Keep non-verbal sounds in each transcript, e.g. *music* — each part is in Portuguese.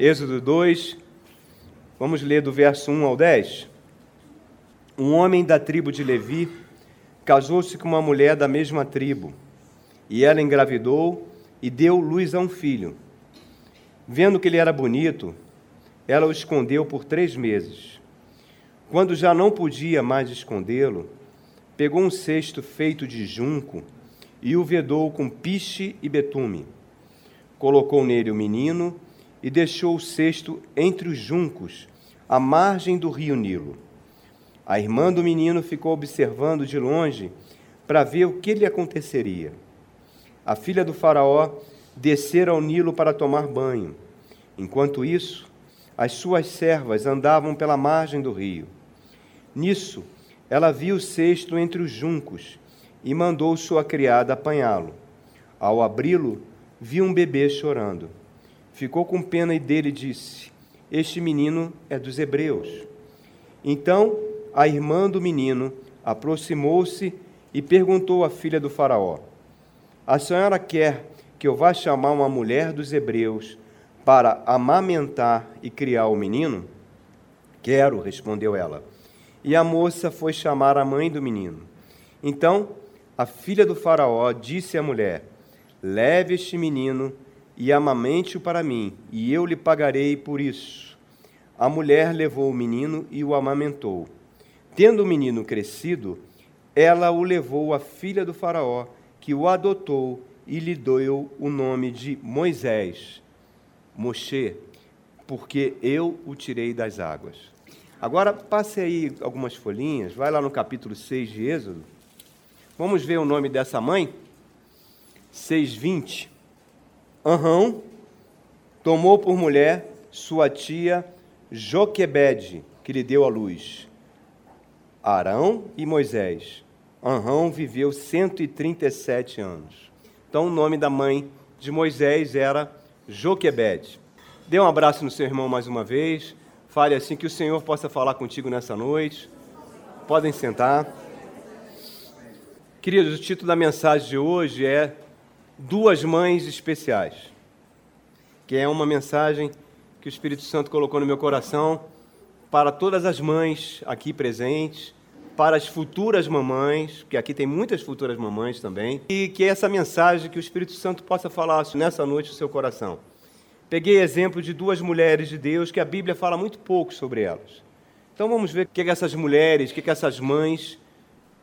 Êxodo 2, vamos ler do verso 1 ao 10. Um homem da tribo de Levi casou-se com uma mulher da mesma tribo, e ela engravidou e deu luz a um filho. Vendo que ele era bonito, ela o escondeu por três meses. Quando já não podia mais escondê-lo, pegou um cesto feito de junco e o vedou com piche e betume. Colocou nele o menino e deixou o cesto entre os juncos, à margem do rio Nilo. A irmã do menino ficou observando de longe para ver o que lhe aconteceria. A filha do Faraó descera ao Nilo para tomar banho. Enquanto isso, as suas servas andavam pela margem do rio. Nisso, ela viu o cesto entre os juncos e mandou sua criada apanhá-lo. Ao abri-lo, viu um bebê chorando. Ficou com pena dele e disse: Este menino é dos hebreus. Então a irmã do menino aproximou-se e perguntou à filha do Faraó: A senhora quer que eu vá chamar uma mulher dos hebreus para amamentar e criar o menino? Quero, respondeu ela. E a moça foi chamar a mãe do menino. Então, a filha do Faraó disse à mulher: Leve este menino e amamente-o para mim, e eu lhe pagarei por isso. A mulher levou o menino e o amamentou. Tendo o menino crescido, ela o levou à filha do Faraó, que o adotou e lhe deu o nome de Moisés Moshe, porque eu o tirei das águas. Agora, passe aí algumas folhinhas, vai lá no capítulo 6 de Êxodo. Vamos ver o nome dessa mãe? 6:20. Aham tomou por mulher sua tia Joquebede, que lhe deu a luz. Arão e Moisés. Aham viveu 137 anos. Então, o nome da mãe de Moisés era Joquebed. Dê um abraço no seu irmão mais uma vez. Fale assim que o Senhor possa falar contigo nessa noite. Podem sentar. Queridos, o título da mensagem de hoje é Duas Mães Especiais, que é uma mensagem que o Espírito Santo colocou no meu coração para todas as mães aqui presentes, para as futuras mamães, que aqui tem muitas futuras mamães também, e que essa mensagem que o Espírito Santo possa falar nessa noite no seu coração. Peguei exemplo de duas mulheres de Deus que a Bíblia fala muito pouco sobre elas. Então vamos ver o que, essas mulheres, o que, que essas mães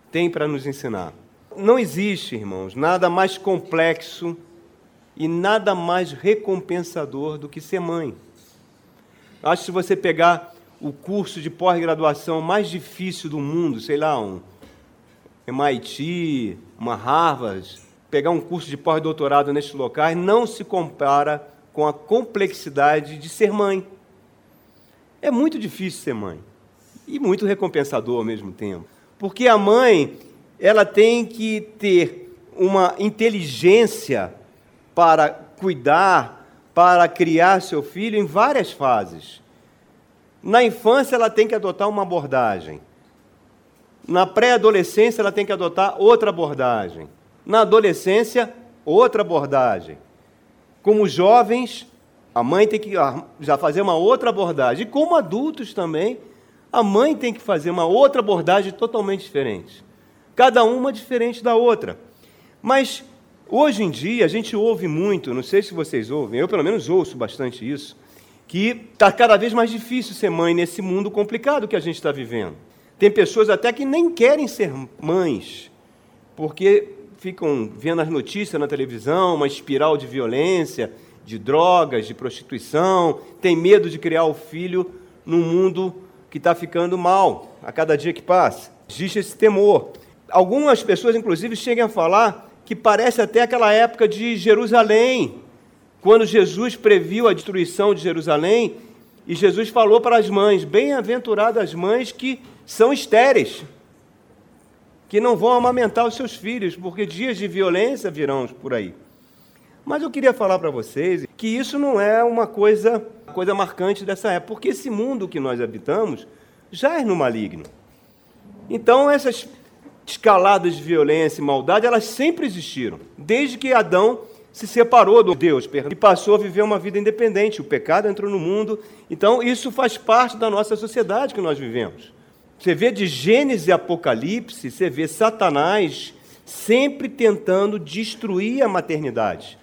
têm para nos ensinar. Não existe, irmãos, nada mais complexo e nada mais recompensador do que ser mãe. Acho que se você pegar o curso de pós-graduação mais difícil do mundo, sei lá, um MIT, uma Harvard, pegar um curso de pós-doutorado nestes locais não se compara com a complexidade de ser mãe. É muito difícil ser mãe e muito recompensador ao mesmo tempo, porque a mãe ela tem que ter uma inteligência para cuidar, para criar seu filho em várias fases. Na infância, ela tem que adotar uma abordagem. Na pré-adolescência, ela tem que adotar outra abordagem. Na adolescência, outra abordagem. Como jovens, a mãe tem que já fazer uma outra abordagem. E como adultos também, a mãe tem que fazer uma outra abordagem totalmente diferente. Cada uma diferente da outra. Mas hoje em dia a gente ouve muito, não sei se vocês ouvem, eu pelo menos ouço bastante isso, que está cada vez mais difícil ser mãe nesse mundo complicado que a gente está vivendo. Tem pessoas até que nem querem ser mães, porque ficam vendo as notícias na televisão, uma espiral de violência, de drogas, de prostituição, tem medo de criar o filho num mundo que está ficando mal a cada dia que passa. Existe esse temor. Algumas pessoas, inclusive, chegam a falar que parece até aquela época de Jerusalém, quando Jesus previu a destruição de Jerusalém, e Jesus falou para as mães: Bem-aventuradas as mães que são estéreis, que não vão amamentar os seus filhos, porque dias de violência virão por aí. Mas eu queria falar para vocês que isso não é uma coisa, coisa marcante dessa época, porque esse mundo que nós habitamos já é no maligno. Então, essas escaladas de violência e maldade, elas sempre existiram, desde que Adão se separou do Deus e passou a viver uma vida independente. O pecado entrou no mundo. Então, isso faz parte da nossa sociedade que nós vivemos. Você vê de Gênesis e Apocalipse, você vê Satanás sempre tentando destruir a maternidade,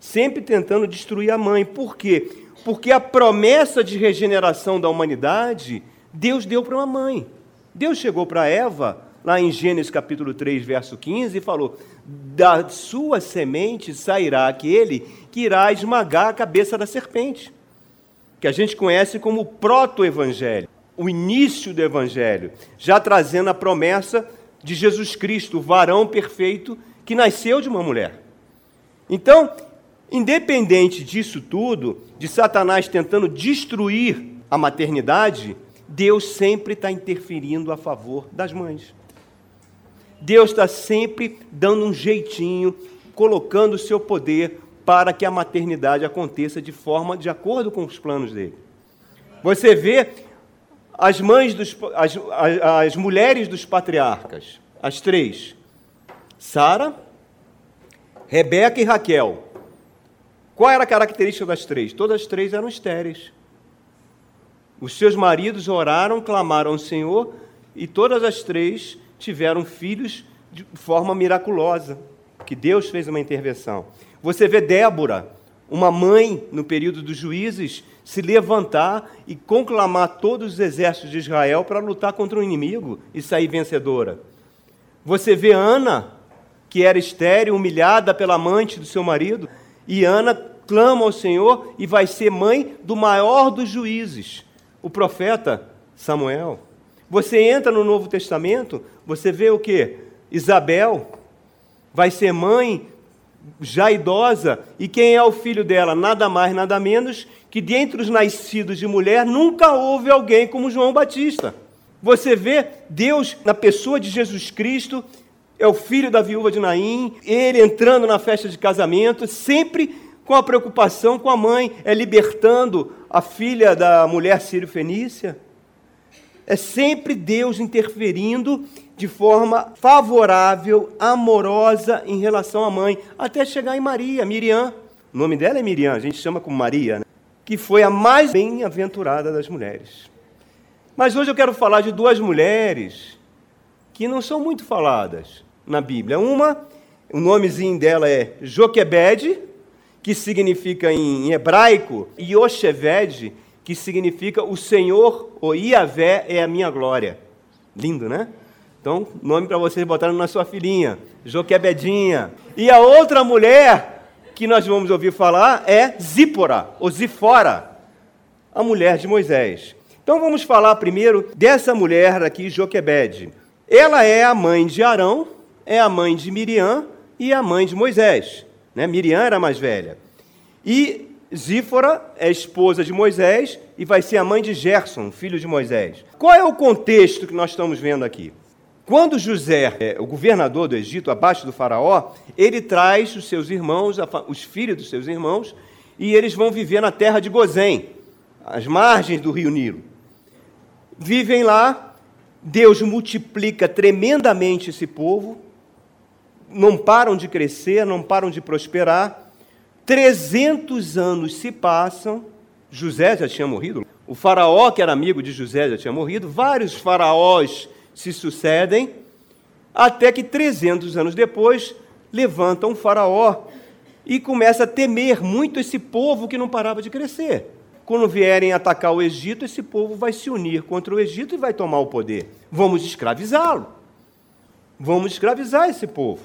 sempre tentando destruir a mãe. Por quê? Porque a promessa de regeneração da humanidade, Deus deu para uma mãe. Deus chegou para Eva, lá em Gênesis capítulo 3, verso 15, e falou: Da sua semente sairá aquele que irá esmagar a cabeça da serpente, que a gente conhece como proto-evangelho, o início do evangelho, já trazendo a promessa de Jesus Cristo, o varão perfeito que nasceu de uma mulher. Então, independente disso tudo, de Satanás tentando destruir a maternidade, Deus sempre está interferindo a favor das mães. Deus está sempre dando um jeitinho, colocando o seu poder para que a maternidade aconteça de forma de acordo com os planos dele. Você vê as mães dos as, as mulheres dos patriarcas, as três: Sara, Rebeca e Raquel. Qual era a característica das três? Todas as três eram estéreis. Os seus maridos oraram, clamaram ao Senhor e todas as três tiveram filhos de forma miraculosa, que Deus fez uma intervenção. Você vê Débora, uma mãe no período dos juízes, se levantar e conclamar todos os exércitos de Israel para lutar contra o inimigo e sair vencedora. Você vê Ana, que era estéril, humilhada pela amante do seu marido, e Ana clama ao Senhor e vai ser mãe do maior dos juízes, o profeta Samuel. Você entra no Novo Testamento, você vê o que? Isabel vai ser mãe já idosa, e quem é o filho dela? Nada mais, nada menos que dentre os nascidos de mulher nunca houve alguém como João Batista. Você vê Deus na pessoa de Jesus Cristo, é o filho da viúva de Naim, ele entrando na festa de casamento, sempre com a preocupação com a mãe, é libertando a filha da mulher sírio-fenícia. É sempre Deus interferindo de forma favorável, amorosa em relação à mãe, até chegar em Maria, Miriam. O nome dela é Miriam, a gente chama como Maria, né? que foi a mais bem-aventurada das mulheres. Mas hoje eu quero falar de duas mulheres que não são muito faladas na Bíblia. Uma, o nomezinho dela é Joquebede, que significa em hebraico Yosheved, que significa o Senhor, o Iavé, é a minha glória. Lindo, né? Então, nome para vocês botarem na sua filhinha, Joquebedinha. E a outra mulher que nós vamos ouvir falar é Zípora, ou Zifora, a mulher de Moisés. Então vamos falar primeiro dessa mulher aqui, Joquebede. Ela é a mãe de Arão, é a mãe de Miriam e a mãe de Moisés. Né? Miriam era mais velha. E Zífora é esposa de Moisés e vai ser a mãe de Gerson, filho de Moisés. Qual é o contexto que nós estamos vendo aqui? Quando José, é, o governador do Egito, abaixo do faraó, ele traz os seus irmãos, os filhos dos seus irmãos, e eles vão viver na terra de Gozém, às margens do rio Nilo. Vivem lá, Deus multiplica tremendamente esse povo, não param de crescer, não param de prosperar, 300 anos se passam, José já tinha morrido, o faraó, que era amigo de José, já tinha morrido, vários faraós se sucedem, até que 300 anos depois levanta um faraó e começa a temer muito esse povo que não parava de crescer. Quando vierem atacar o Egito, esse povo vai se unir contra o Egito e vai tomar o poder. Vamos escravizá-lo. Vamos escravizar esse povo.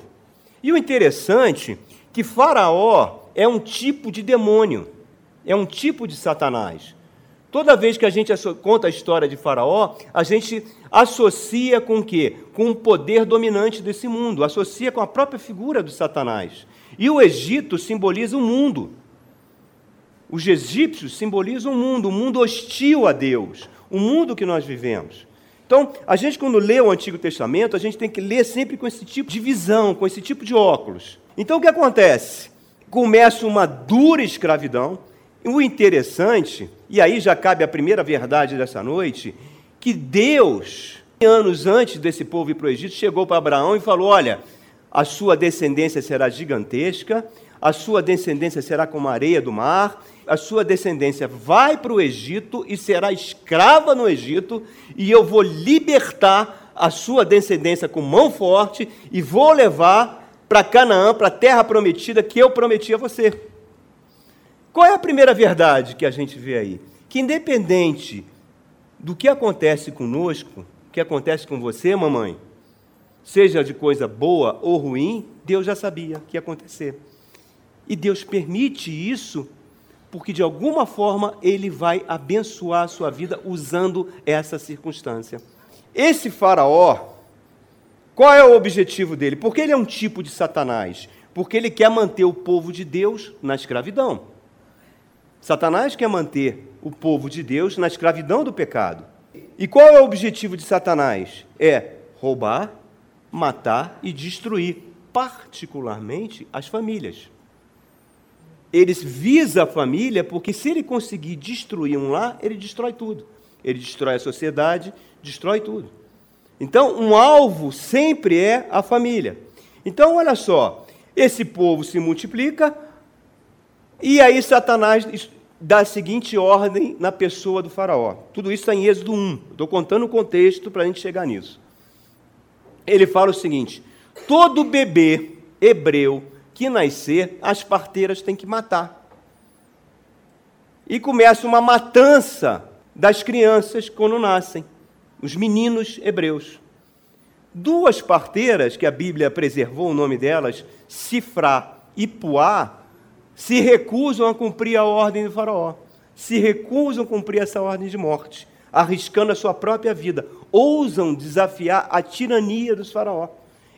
E o interessante que Faraó é um tipo de demônio, é um tipo de Satanás. Toda vez que a gente conta a história de Faraó, a gente associa com o quê? Com o poder dominante desse mundo, associa com a própria figura do Satanás. E o Egito simboliza o mundo. Os egípcios simbolizam o mundo, o mundo hostil a Deus, o mundo que nós vivemos. Então, a gente, quando lê o Antigo Testamento, a gente tem que ler sempre com esse tipo de visão, com esse tipo de óculos. Então, o que acontece? Começa uma dura escravidão. O interessante, e aí já cabe a primeira verdade dessa noite, que Deus, anos antes desse povo ir para o Egito, chegou para Abraão e falou: Olha, a sua descendência será gigantesca, a sua descendência será como a areia do mar, a sua descendência vai para o Egito e será escrava no Egito, e eu vou libertar a sua descendência com mão forte e vou levar para Canaã, para a terra prometida que eu prometi a você. Qual é a primeira verdade que a gente vê aí? Que independente do que acontece conosco, que acontece com você, mamãe, seja de coisa boa ou ruim, Deus já sabia que ia acontecer. E Deus permite isso porque de alguma forma ele vai abençoar a sua vida usando essa circunstância. Esse faraó, qual é o objetivo dele? Porque ele é um tipo de Satanás, porque ele quer manter o povo de Deus na escravidão. Satanás quer manter o povo de Deus na escravidão do pecado. E qual é o objetivo de Satanás? É roubar, matar e destruir, particularmente as famílias. Ele visa a família porque, se ele conseguir destruir um lar, ele destrói tudo. Ele destrói a sociedade, destrói tudo. Então, um alvo sempre é a família. Então, olha só: esse povo se multiplica, e aí Satanás dá a seguinte ordem na pessoa do Faraó. Tudo isso está em Êxodo 1. Estou contando o contexto para a gente chegar nisso. Ele fala o seguinte: todo bebê hebreu que nascer, as parteiras têm que matar. E começa uma matança das crianças quando nascem, os meninos hebreus. Duas parteiras, que a Bíblia preservou o nome delas, Sifrá e Puá, se recusam a cumprir a ordem do faraó, se recusam a cumprir essa ordem de morte, arriscando a sua própria vida, ousam desafiar a tirania dos faraó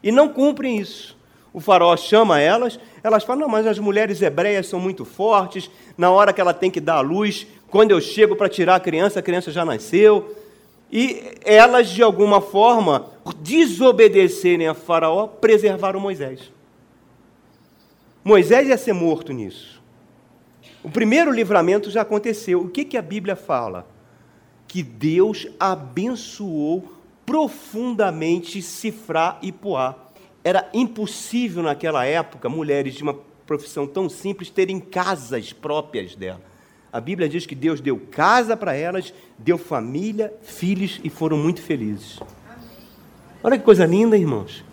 e não cumprem isso. O faraó chama elas, elas falam: não, mas as mulheres hebreias são muito fortes, na hora que ela tem que dar a luz, quando eu chego para tirar a criança, a criança já nasceu. E elas, de alguma forma, desobedecerem a Faraó, preservaram Moisés. Moisés ia ser morto nisso. O primeiro livramento já aconteceu. O que, que a Bíblia fala? Que Deus abençoou profundamente Cifrá e Poá era impossível naquela época mulheres de uma profissão tão simples terem casas próprias dela. A Bíblia diz que Deus deu casa para elas, deu família, filhos e foram muito felizes. Olha que coisa linda, irmãos.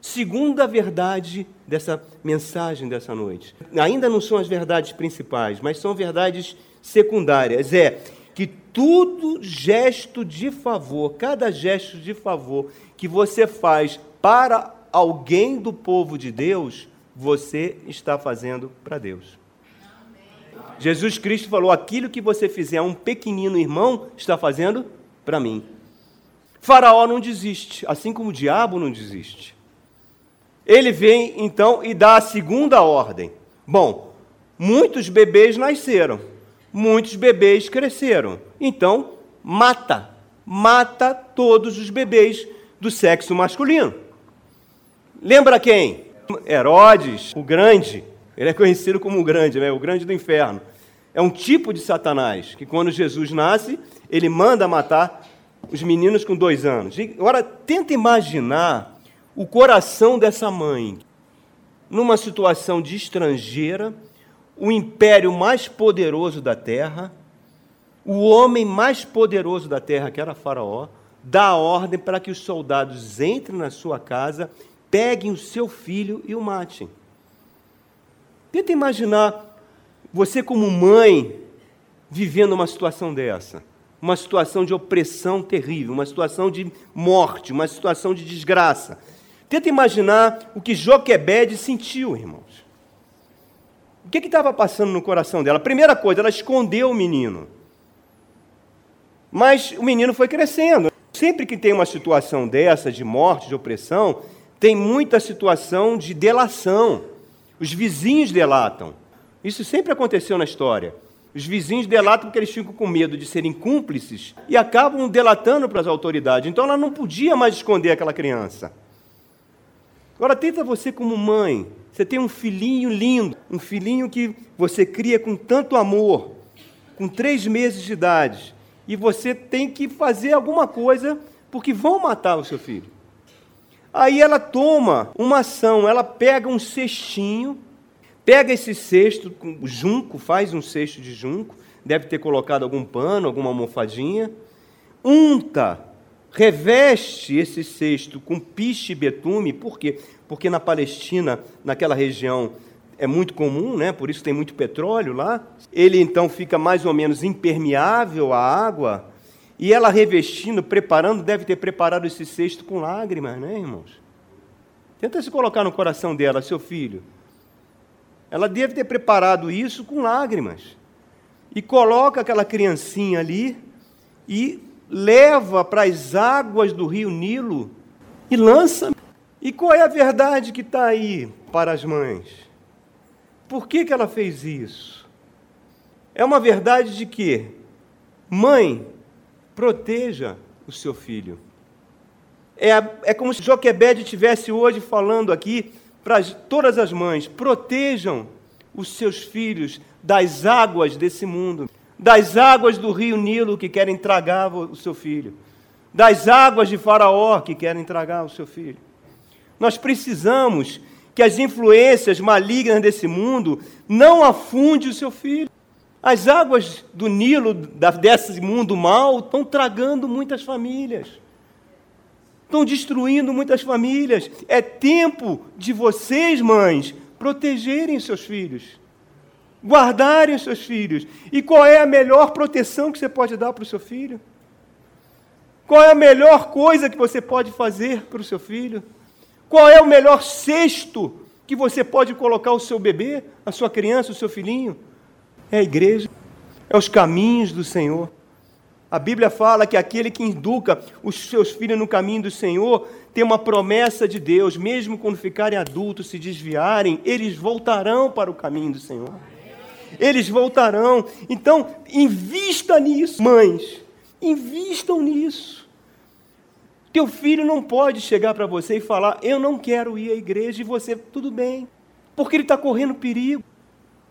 Segunda verdade dessa mensagem dessa noite. Ainda não são as verdades principais, mas são verdades secundárias. É que todo gesto de favor, cada gesto de favor que você faz para alguém do povo de Deus, você está fazendo para Deus. Jesus Cristo falou: aquilo que você fizer a um pequenino irmão, está fazendo para mim. Faraó não desiste, assim como o diabo não desiste. Ele vem então e dá a segunda ordem. Bom, muitos bebês nasceram, muitos bebês cresceram. Então, mata, mata todos os bebês do sexo masculino. Lembra quem? Herodes, o grande. Ele é conhecido como o grande, né? o grande do inferno. É um tipo de Satanás, que quando Jesus nasce, ele manda matar os meninos com dois anos. Agora, tenta imaginar o coração dessa mãe, numa situação de estrangeira, o império mais poderoso da terra, o homem mais poderoso da terra, que era Faraó, dá a ordem para que os soldados entrem na sua casa peguem o seu filho e o matem. Tenta imaginar você, como mãe, vivendo uma situação dessa. Uma situação de opressão terrível, uma situação de morte, uma situação de desgraça. Tenta imaginar o que Joquebede sentiu, irmãos. O que estava passando no coração dela? Primeira coisa, ela escondeu o menino. Mas o menino foi crescendo. Sempre que tem uma situação dessa, de morte, de opressão, tem muita situação de delação. Os vizinhos delatam. Isso sempre aconteceu na história. Os vizinhos delatam porque eles ficam com medo de serem cúmplices e acabam delatando para as autoridades. Então ela não podia mais esconder aquela criança. Agora tenta você como mãe. Você tem um filhinho lindo, um filhinho que você cria com tanto amor, com três meses de idade, e você tem que fazer alguma coisa porque vão matar o seu filho. Aí ela toma uma ação, ela pega um cestinho, Pega esse cesto junco, faz um cesto de junco, deve ter colocado algum pano, alguma almofadinha, unta, reveste esse cesto com piche e betume, por quê? Porque na Palestina, naquela região, é muito comum, né? por isso tem muito petróleo lá. Ele então fica mais ou menos impermeável à água, e ela revestindo, preparando, deve ter preparado esse cesto com lágrimas, né, irmãos? Tenta se colocar no coração dela, seu filho. Ela deve ter preparado isso com lágrimas. E coloca aquela criancinha ali e leva para as águas do rio Nilo e lança. E qual é a verdade que está aí para as mães? Por que, que ela fez isso? É uma verdade de que, mãe, proteja o seu filho. É, é como se Joquebede estivesse hoje falando aqui para todas as mães: protejam os seus filhos das águas desse mundo, das águas do rio Nilo que querem tragar o seu filho, das águas de Faraó que querem tragar o seu filho. Nós precisamos que as influências malignas desse mundo não afunde o seu filho. As águas do Nilo, desse mundo mal, estão tragando muitas famílias estão destruindo muitas famílias. É tempo de vocês, mães, protegerem seus filhos, guardarem seus filhos. E qual é a melhor proteção que você pode dar para o seu filho? Qual é a melhor coisa que você pode fazer para o seu filho? Qual é o melhor cesto que você pode colocar o seu bebê, a sua criança, o seu filhinho? É a igreja, é os caminhos do Senhor. A Bíblia fala que aquele que educa os seus filhos no caminho do Senhor tem uma promessa de Deus, mesmo quando ficarem adultos, se desviarem, eles voltarão para o caminho do Senhor. Eles voltarão. Então, invista nisso, mães. Invistam nisso. Teu filho não pode chegar para você e falar: Eu não quero ir à igreja, e você, tudo bem, porque ele está correndo perigo.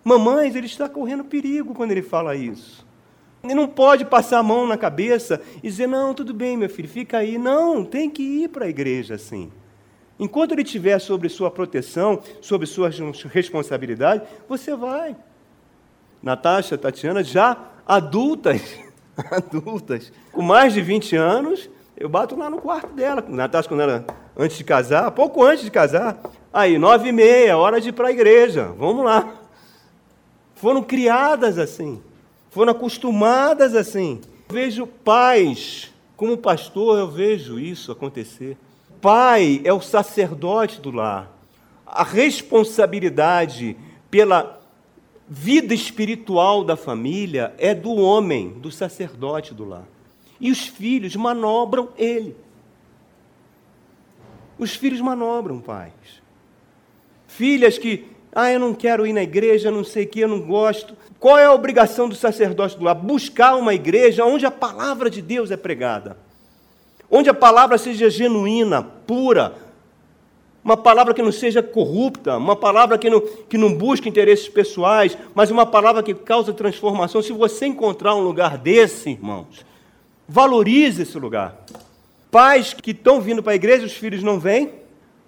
Mamães, ele está correndo perigo quando ele fala isso. Ele não pode passar a mão na cabeça e dizer: não, tudo bem, meu filho, fica aí. Não, tem que ir para a igreja assim. Enquanto ele estiver sobre sua proteção, sobre sua responsabilidade, você vai. Natasha, Tatiana, já adultas, *laughs* adultas, com mais de 20 anos, eu bato lá no quarto dela. Natasha, quando ela, antes de casar, pouco antes de casar, aí, nove e meia, hora de ir para a igreja, vamos lá. Foram criadas assim foram acostumadas assim. Vejo pais, como pastor, eu vejo isso acontecer. Pai é o sacerdote do lar. A responsabilidade pela vida espiritual da família é do homem, do sacerdote do lar. E os filhos manobram ele. Os filhos manobram pais. Filhas que ah, eu não quero ir na igreja, não sei o que, eu não gosto. Qual é a obrigação do sacerdote do lar? Buscar uma igreja onde a palavra de Deus é pregada. Onde a palavra seja genuína, pura. Uma palavra que não seja corrupta, uma palavra que não, que não busque interesses pessoais, mas uma palavra que causa transformação. Se você encontrar um lugar desse, irmãos, valorize esse lugar. Pais que estão vindo para a igreja, os filhos não vêm,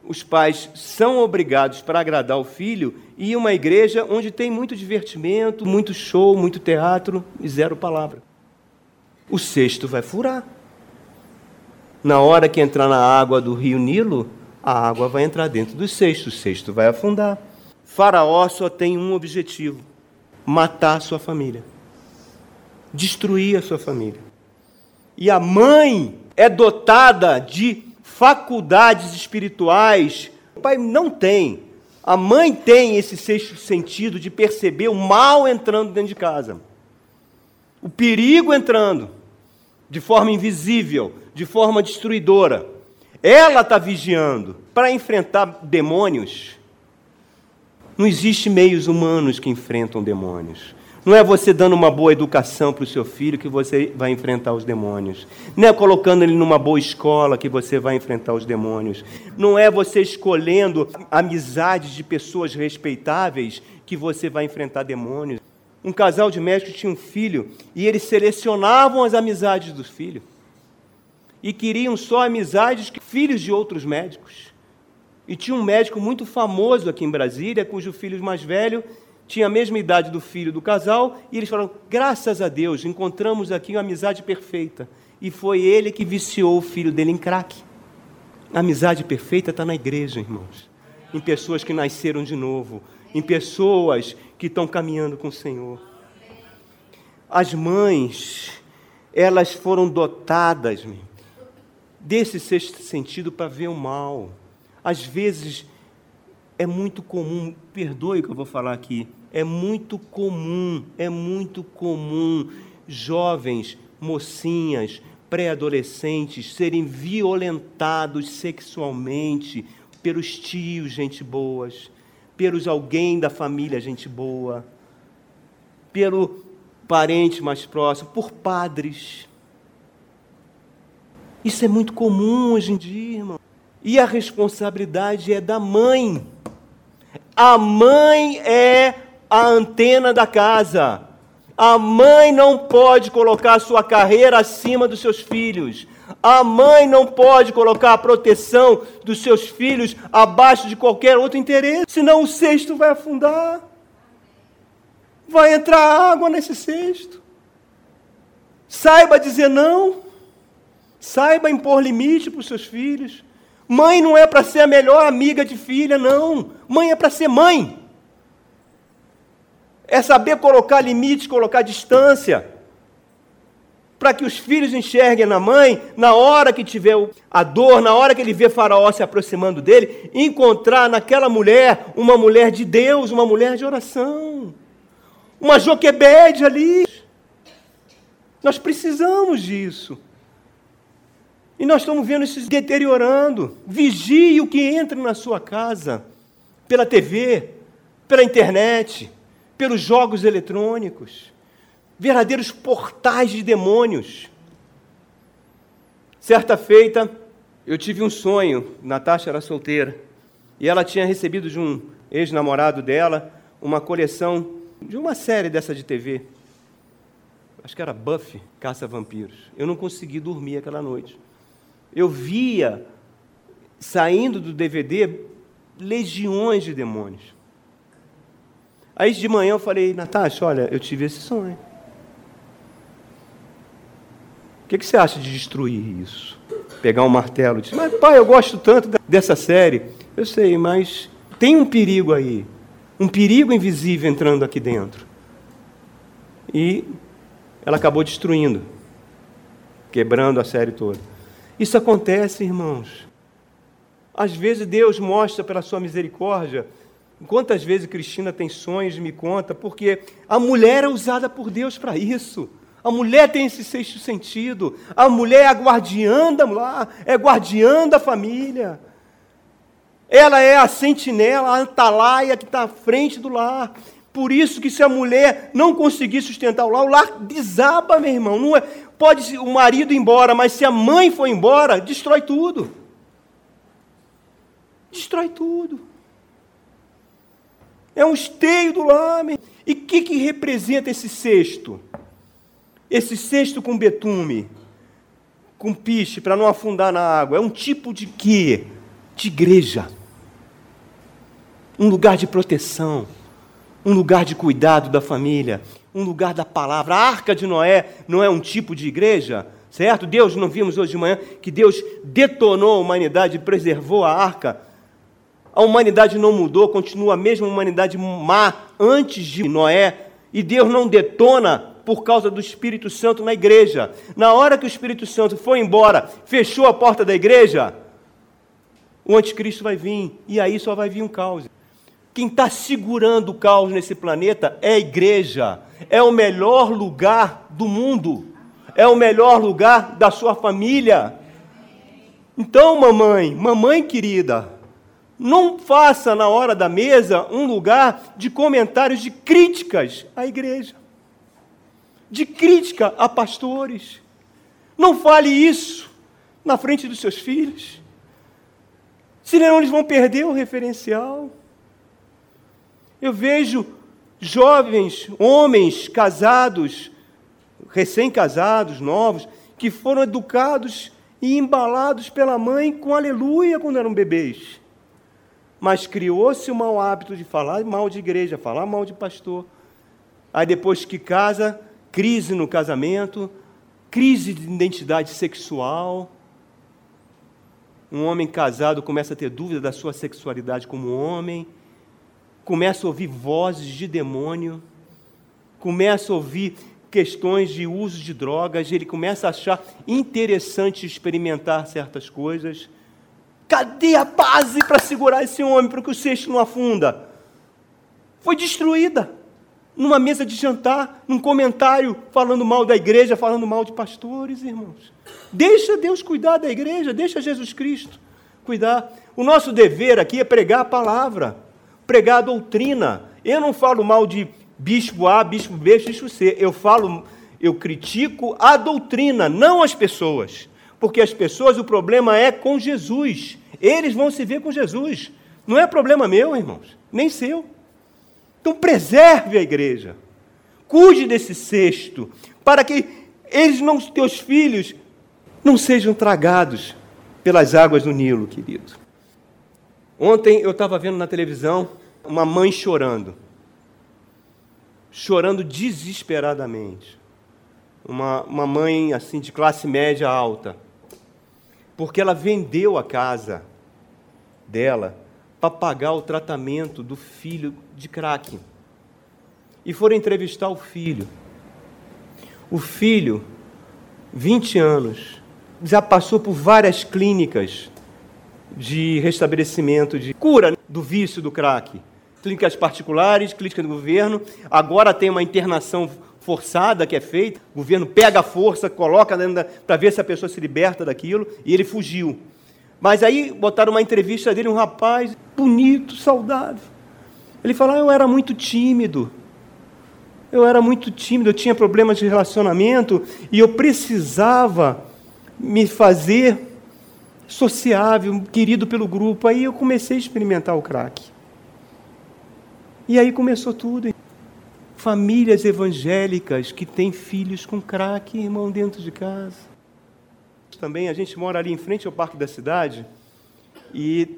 os pais são obrigados para agradar o filho e uma igreja onde tem muito divertimento, muito show, muito teatro e zero palavra. O cesto vai furar. Na hora que entrar na água do rio Nilo, a água vai entrar dentro do cesto, o cesto vai afundar. Faraó só tem um objetivo: matar a sua família, destruir a sua família. E a mãe é dotada de faculdades espirituais. O pai não tem. A mãe tem esse sexto sentido de perceber o mal entrando dentro de casa. O perigo entrando de forma invisível, de forma destruidora. Ela está vigiando para enfrentar demônios. Não existe meios humanos que enfrentam demônios. Não é você dando uma boa educação para o seu filho que você vai enfrentar os demônios. Não é colocando ele numa boa escola que você vai enfrentar os demônios. Não é você escolhendo amizades de pessoas respeitáveis que você vai enfrentar demônios. Um casal de médicos tinha um filho e eles selecionavam as amizades dos filhos. E queriam só amizades que filhos de outros médicos. E tinha um médico muito famoso aqui em Brasília, cujo filho mais velho tinha a mesma idade do filho do casal, e eles falaram: graças a Deus, encontramos aqui uma amizade perfeita. E foi ele que viciou o filho dele em crack. A amizade perfeita está na igreja, irmãos. Em pessoas que nasceram de novo, em pessoas que estão caminhando com o Senhor. As mães, elas foram dotadas desse sexto sentido para ver o mal. Às vezes é muito comum, perdoe o que eu vou falar aqui, é muito comum, é muito comum jovens, mocinhas, pré-adolescentes serem violentados sexualmente pelos tios, gente boas, pelos alguém da família, gente boa, pelo parente mais próximo, por padres. Isso é muito comum hoje em dia, irmão. E a responsabilidade é da mãe. A mãe é a antena da casa. A mãe não pode colocar sua carreira acima dos seus filhos. A mãe não pode colocar a proteção dos seus filhos abaixo de qualquer outro interesse, senão o cesto vai afundar. Vai entrar água nesse cesto. Saiba dizer não. Saiba impor limite para os seus filhos. Mãe não é para ser a melhor amiga de filha, não. Mãe é para ser mãe. É saber colocar limites, colocar distância. Para que os filhos enxerguem na mãe, na hora que tiver a dor, na hora que ele vê Faraó se aproximando dele, encontrar naquela mulher uma mulher de Deus, uma mulher de oração. Uma Joquebede ali. Nós precisamos disso. E nós estamos vendo isso se deteriorando. Vigie o que entra na sua casa, pela TV, pela internet, pelos jogos eletrônicos, verdadeiros portais de demônios. Certa feita, eu tive um sonho, Natasha era solteira, e ela tinha recebido de um ex-namorado dela uma coleção de uma série dessa de TV. Acho que era Buffy, Caça Vampiros. Eu não consegui dormir aquela noite eu via saindo do DVD legiões de demônios. Aí de manhã eu falei, Natasha, olha, eu tive esse sonho. O que, que você acha de destruir isso? Pegar um martelo e dizer, mas pai, eu gosto tanto dessa série. Eu sei, mas tem um perigo aí. Um perigo invisível entrando aqui dentro. E ela acabou destruindo, quebrando a série toda. Isso acontece, irmãos. Às vezes Deus mostra pela sua misericórdia. Quantas vezes Cristina tem sonhos, me conta, porque a mulher é usada por Deus para isso. A mulher tem esse sexto sentido. A mulher é a guardiã da lar, é guardiã da família. Ela é a sentinela, a antalaia que está à frente do lar. Por isso que se a mulher não conseguir sustentar o lar, o lar desaba, meu irmão. Não é, pode o marido ir embora, mas se a mãe for embora, destrói tudo. Destrói tudo. É um esteio do lame. E o que, que representa esse cesto? Esse cesto com betume, com piche, para não afundar na água. É um tipo de quê? De igreja. Um lugar de proteção. Um lugar de cuidado da família um lugar da palavra. A arca de Noé não é um tipo de igreja, certo? Deus, não vimos hoje de manhã que Deus detonou a humanidade preservou a arca. A humanidade não mudou, continua a mesma humanidade má antes de Noé. E Deus não detona por causa do Espírito Santo na igreja. Na hora que o Espírito Santo foi embora, fechou a porta da igreja, o anticristo vai vir. E aí só vai vir um caos. Quem está segurando o caos nesse planeta é a igreja. É o melhor lugar do mundo. É o melhor lugar da sua família. Então, mamãe, mamãe querida, não faça na hora da mesa um lugar de comentários de críticas à igreja, de crítica a pastores. Não fale isso na frente dos seus filhos, senão eles vão perder o referencial. Eu vejo jovens, homens casados, recém-casados, novos, que foram educados e embalados pela mãe com aleluia quando eram bebês. mas criou-se o mau hábito de falar mal de igreja, falar mal de pastor. Aí depois que casa, crise no casamento, crise de identidade sexual. Um homem casado começa a ter dúvida da sua sexualidade como homem, começa a ouvir vozes de demônio, começa a ouvir questões de uso de drogas, ele começa a achar interessante experimentar certas coisas. Cadê a base para segurar esse homem para que o cesto não afunda? Foi destruída numa mesa de jantar, num comentário falando mal da igreja, falando mal de pastores, irmãos. Deixa Deus cuidar da igreja, deixa Jesus Cristo cuidar. O nosso dever aqui é pregar a palavra, pregar a doutrina. Eu não falo mal de bispo A, bispo B, bispo C. Eu falo, eu critico a doutrina, não as pessoas. Porque as pessoas, o problema é com Jesus. Eles vão se ver com Jesus. Não é problema meu, irmãos, nem seu. Então preserve a igreja. Cuide desse cesto, para que eles não, teus filhos, não sejam tragados pelas águas do Nilo, querido. Ontem eu estava vendo na televisão uma mãe chorando. Chorando desesperadamente. Uma, uma mãe assim de classe média alta. Porque ela vendeu a casa dela para pagar o tratamento do filho de crack. E foram entrevistar o filho. O filho, 20 anos, já passou por várias clínicas de restabelecimento, de cura do vício do crack. Clínicas particulares, clínica do governo. Agora tem uma internação forçada que é feita. O governo pega a força, coloca para ver se a pessoa se liberta daquilo, e ele fugiu. Mas aí botaram uma entrevista dele, um rapaz bonito, saudável. Ele falou: ah, Eu era muito tímido. Eu era muito tímido, eu tinha problemas de relacionamento e eu precisava me fazer sociável, querido pelo grupo. Aí eu comecei a experimentar o crack. E aí começou tudo. Famílias evangélicas que têm filhos com crack, irmão, dentro de casa também, a gente mora ali em frente ao Parque da Cidade e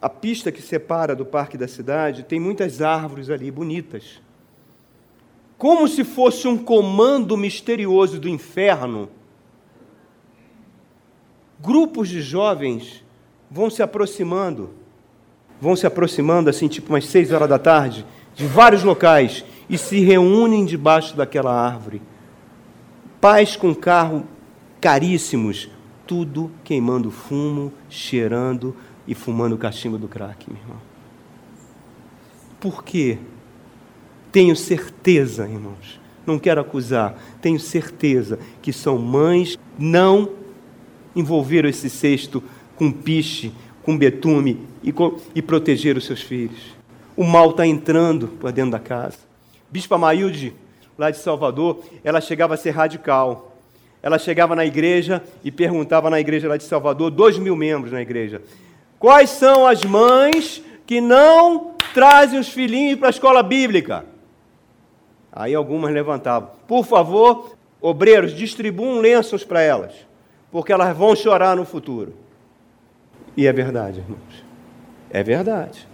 a pista que separa do Parque da Cidade tem muitas árvores ali bonitas. Como se fosse um comando misterioso do inferno, grupos de jovens vão se aproximando, vão se aproximando assim, tipo umas seis horas da tarde, de vários locais e se reúnem debaixo daquela árvore. Pais com carro caríssimos, tudo queimando fumo, cheirando e fumando o cachimbo do crack, meu irmão. Por quê? Tenho certeza, irmãos, não quero acusar, tenho certeza que são mães não envolveram esse cesto com piche, com betume e, e proteger os seus filhos. O mal está entrando para dentro da casa. Bispa Mailde, lá de Salvador, ela chegava a ser radical ela chegava na igreja e perguntava na igreja lá de Salvador, dois mil membros na igreja, quais são as mães que não trazem os filhinhos para a escola bíblica? Aí algumas levantavam, por favor, obreiros, distribuam lenços para elas, porque elas vão chorar no futuro. E é verdade, irmãos. É verdade.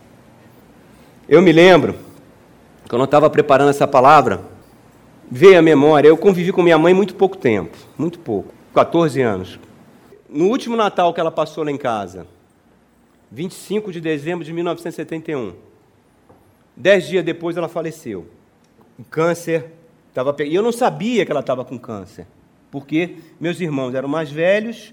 Eu me lembro, quando eu estava preparando essa palavra, veio à memória, eu convivi com minha mãe muito pouco tempo, muito pouco, 14 anos. No último Natal que ela passou lá em casa, 25 de dezembro de 1971, dez dias depois ela faleceu. O câncer estava E eu não sabia que ela estava com câncer, porque meus irmãos eram mais velhos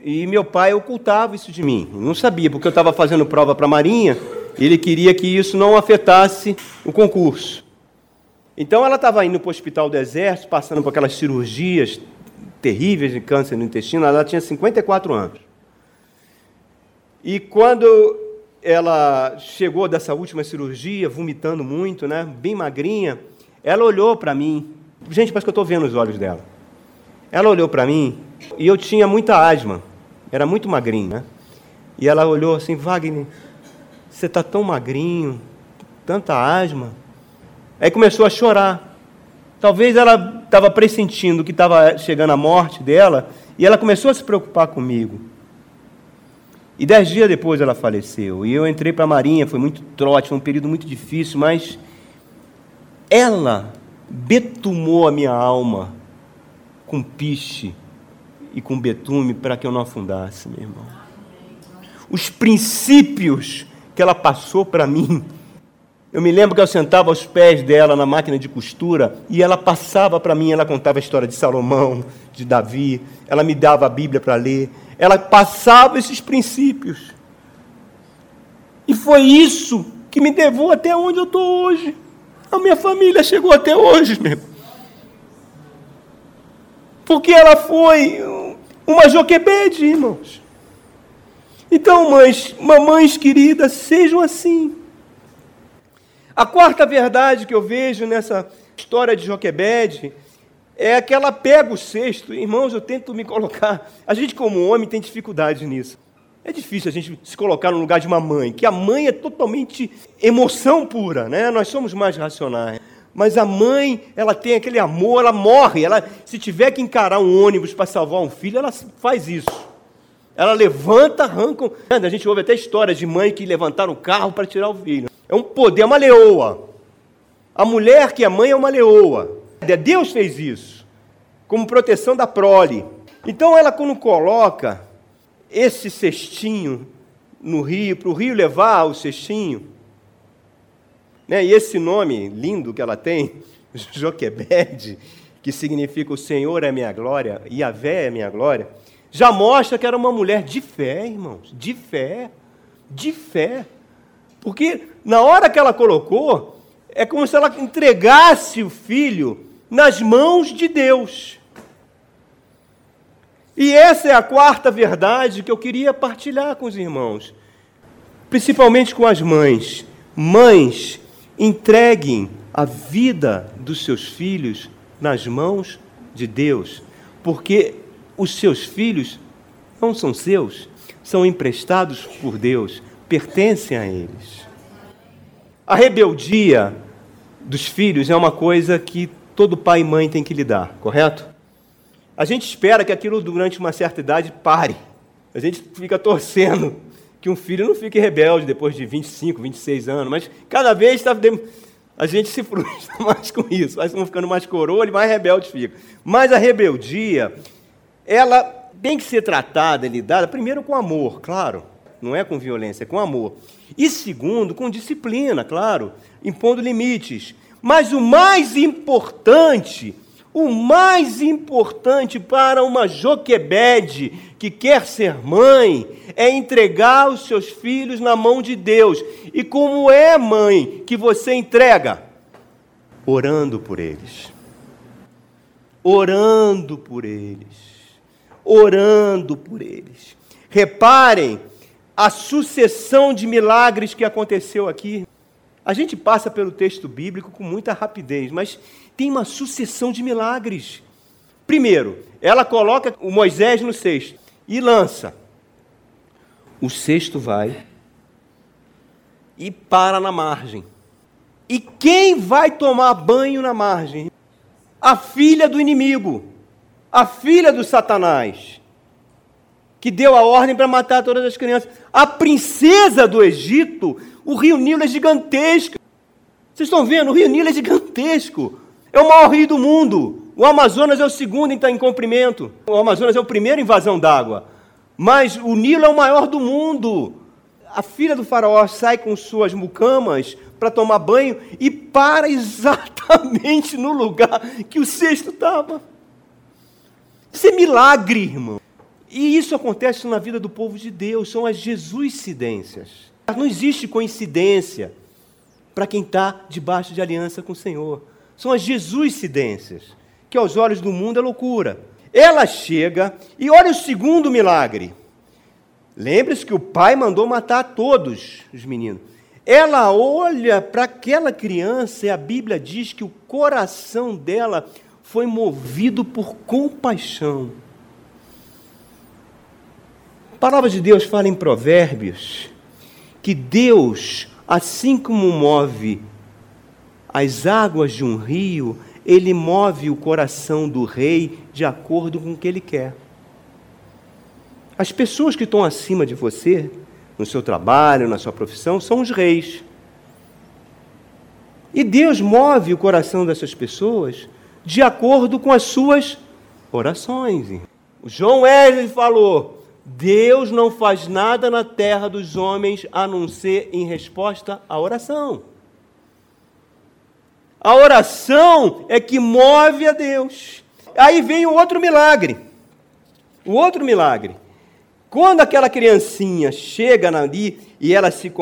e meu pai ocultava isso de mim. Não sabia, porque eu estava fazendo prova para a Marinha, e ele queria que isso não afetasse o concurso. Então ela estava indo para o hospital do exército, passando por aquelas cirurgias terríveis de câncer no intestino, ela tinha 54 anos. E quando ela chegou dessa última cirurgia, vomitando muito, né, bem magrinha, ela olhou para mim. Gente, parece que eu estou vendo os olhos dela. Ela olhou para mim e eu tinha muita asma, era muito magrinho, né? E ela olhou assim, Wagner, você está tão magrinho, tanta asma. Aí começou a chorar. Talvez ela estava pressentindo que estava chegando a morte dela e ela começou a se preocupar comigo. E dez dias depois ela faleceu. E eu entrei para a Marinha, foi muito trote, foi um período muito difícil, mas ela betumou a minha alma com piche e com betume para que eu não afundasse, meu irmão. Os princípios que ela passou para mim. Eu me lembro que eu sentava aos pés dela na máquina de costura e ela passava para mim, ela contava a história de Salomão, de Davi, ela me dava a Bíblia para ler, ela passava esses princípios. E foi isso que me levou até onde eu estou hoje. A minha família chegou até hoje, meu. Porque ela foi uma Joquebede, irmãos. Então, mães, mamães queridas, sejam assim. A quarta verdade que eu vejo nessa história de Joquebede é que ela pega o cesto. Irmãos, eu tento me colocar. A gente, como homem, tem dificuldade nisso. É difícil a gente se colocar no lugar de uma mãe, que a mãe é totalmente emoção pura, né? Nós somos mais racionais. Mas a mãe, ela tem aquele amor, ela morre. Ela, se tiver que encarar um ônibus para salvar um filho, ela faz isso. Ela levanta, arranca. A gente ouve até histórias de mãe que levantaram o carro para tirar o filho. É um poder, é uma leoa. A mulher que é mãe é uma leoa. Deus fez isso, como proteção da prole. Então ela, quando coloca esse cestinho no rio, para o rio levar o cestinho, né? e esse nome lindo que ela tem, *laughs* Joquebede, que significa o Senhor é minha glória, e a Vé é minha glória, já mostra que era uma mulher de fé, irmãos, de fé, de fé. Porque na hora que ela colocou, é como se ela entregasse o filho nas mãos de Deus. E essa é a quarta verdade que eu queria partilhar com os irmãos, principalmente com as mães. Mães, entreguem a vida dos seus filhos nas mãos de Deus, porque os seus filhos não são seus, são emprestados por Deus, pertencem a eles. A rebeldia dos filhos é uma coisa que todo pai e mãe tem que lidar, correto? A gente espera que aquilo durante uma certa idade pare. A gente fica torcendo que um filho não fique rebelde depois de 25, 26 anos, mas cada vez está a gente se *laughs* frustra mais com isso. Vai ficando mais coroa, ele mais rebelde fica. Mas a rebeldia ela tem que ser tratada e lidada, primeiro, com amor, claro, não é com violência, é com amor. E segundo, com disciplina, claro, impondo limites. Mas o mais importante, o mais importante para uma Joquebede que quer ser mãe é entregar os seus filhos na mão de Deus. E como é mãe que você entrega? Orando por eles. Orando por eles orando por eles. Reparem a sucessão de milagres que aconteceu aqui. A gente passa pelo texto bíblico com muita rapidez, mas tem uma sucessão de milagres. Primeiro, ela coloca o Moisés no cesto e lança. O cesto vai e para na margem. E quem vai tomar banho na margem? A filha do inimigo a filha do Satanás, que deu a ordem para matar todas as crianças. A princesa do Egito, o rio Nilo é gigantesco. Vocês estão vendo? O rio Nilo é gigantesco. É o maior rio do mundo. O Amazonas é o segundo em, em comprimento. O Amazonas é o primeiro em vazão d'água. Mas o Nilo é o maior do mundo. A filha do faraó sai com suas mucamas para tomar banho e para *laughs* exatamente no lugar que o cesto estava. Isso é milagre, irmão. E isso acontece na vida do povo de Deus, são as Jesuscidências. Não existe coincidência para quem está debaixo de aliança com o Senhor. São as Jesuscidências, que aos olhos do mundo é loucura. Ela chega e olha o segundo milagre. Lembre-se que o pai mandou matar todos os meninos. Ela olha para aquela criança e a Bíblia diz que o coração dela foi movido por compaixão. A palavra de Deus fala em Provérbios que Deus, assim como move as águas de um rio, ele move o coração do rei de acordo com o que ele quer. As pessoas que estão acima de você, no seu trabalho, na sua profissão, são os reis. E Deus move o coração dessas pessoas de acordo com as suas orações. João Wesley falou: Deus não faz nada na terra dos homens a não ser em resposta à oração. A oração é que move a Deus. Aí vem o outro milagre. O outro milagre. Quando aquela criancinha chega ali e ela se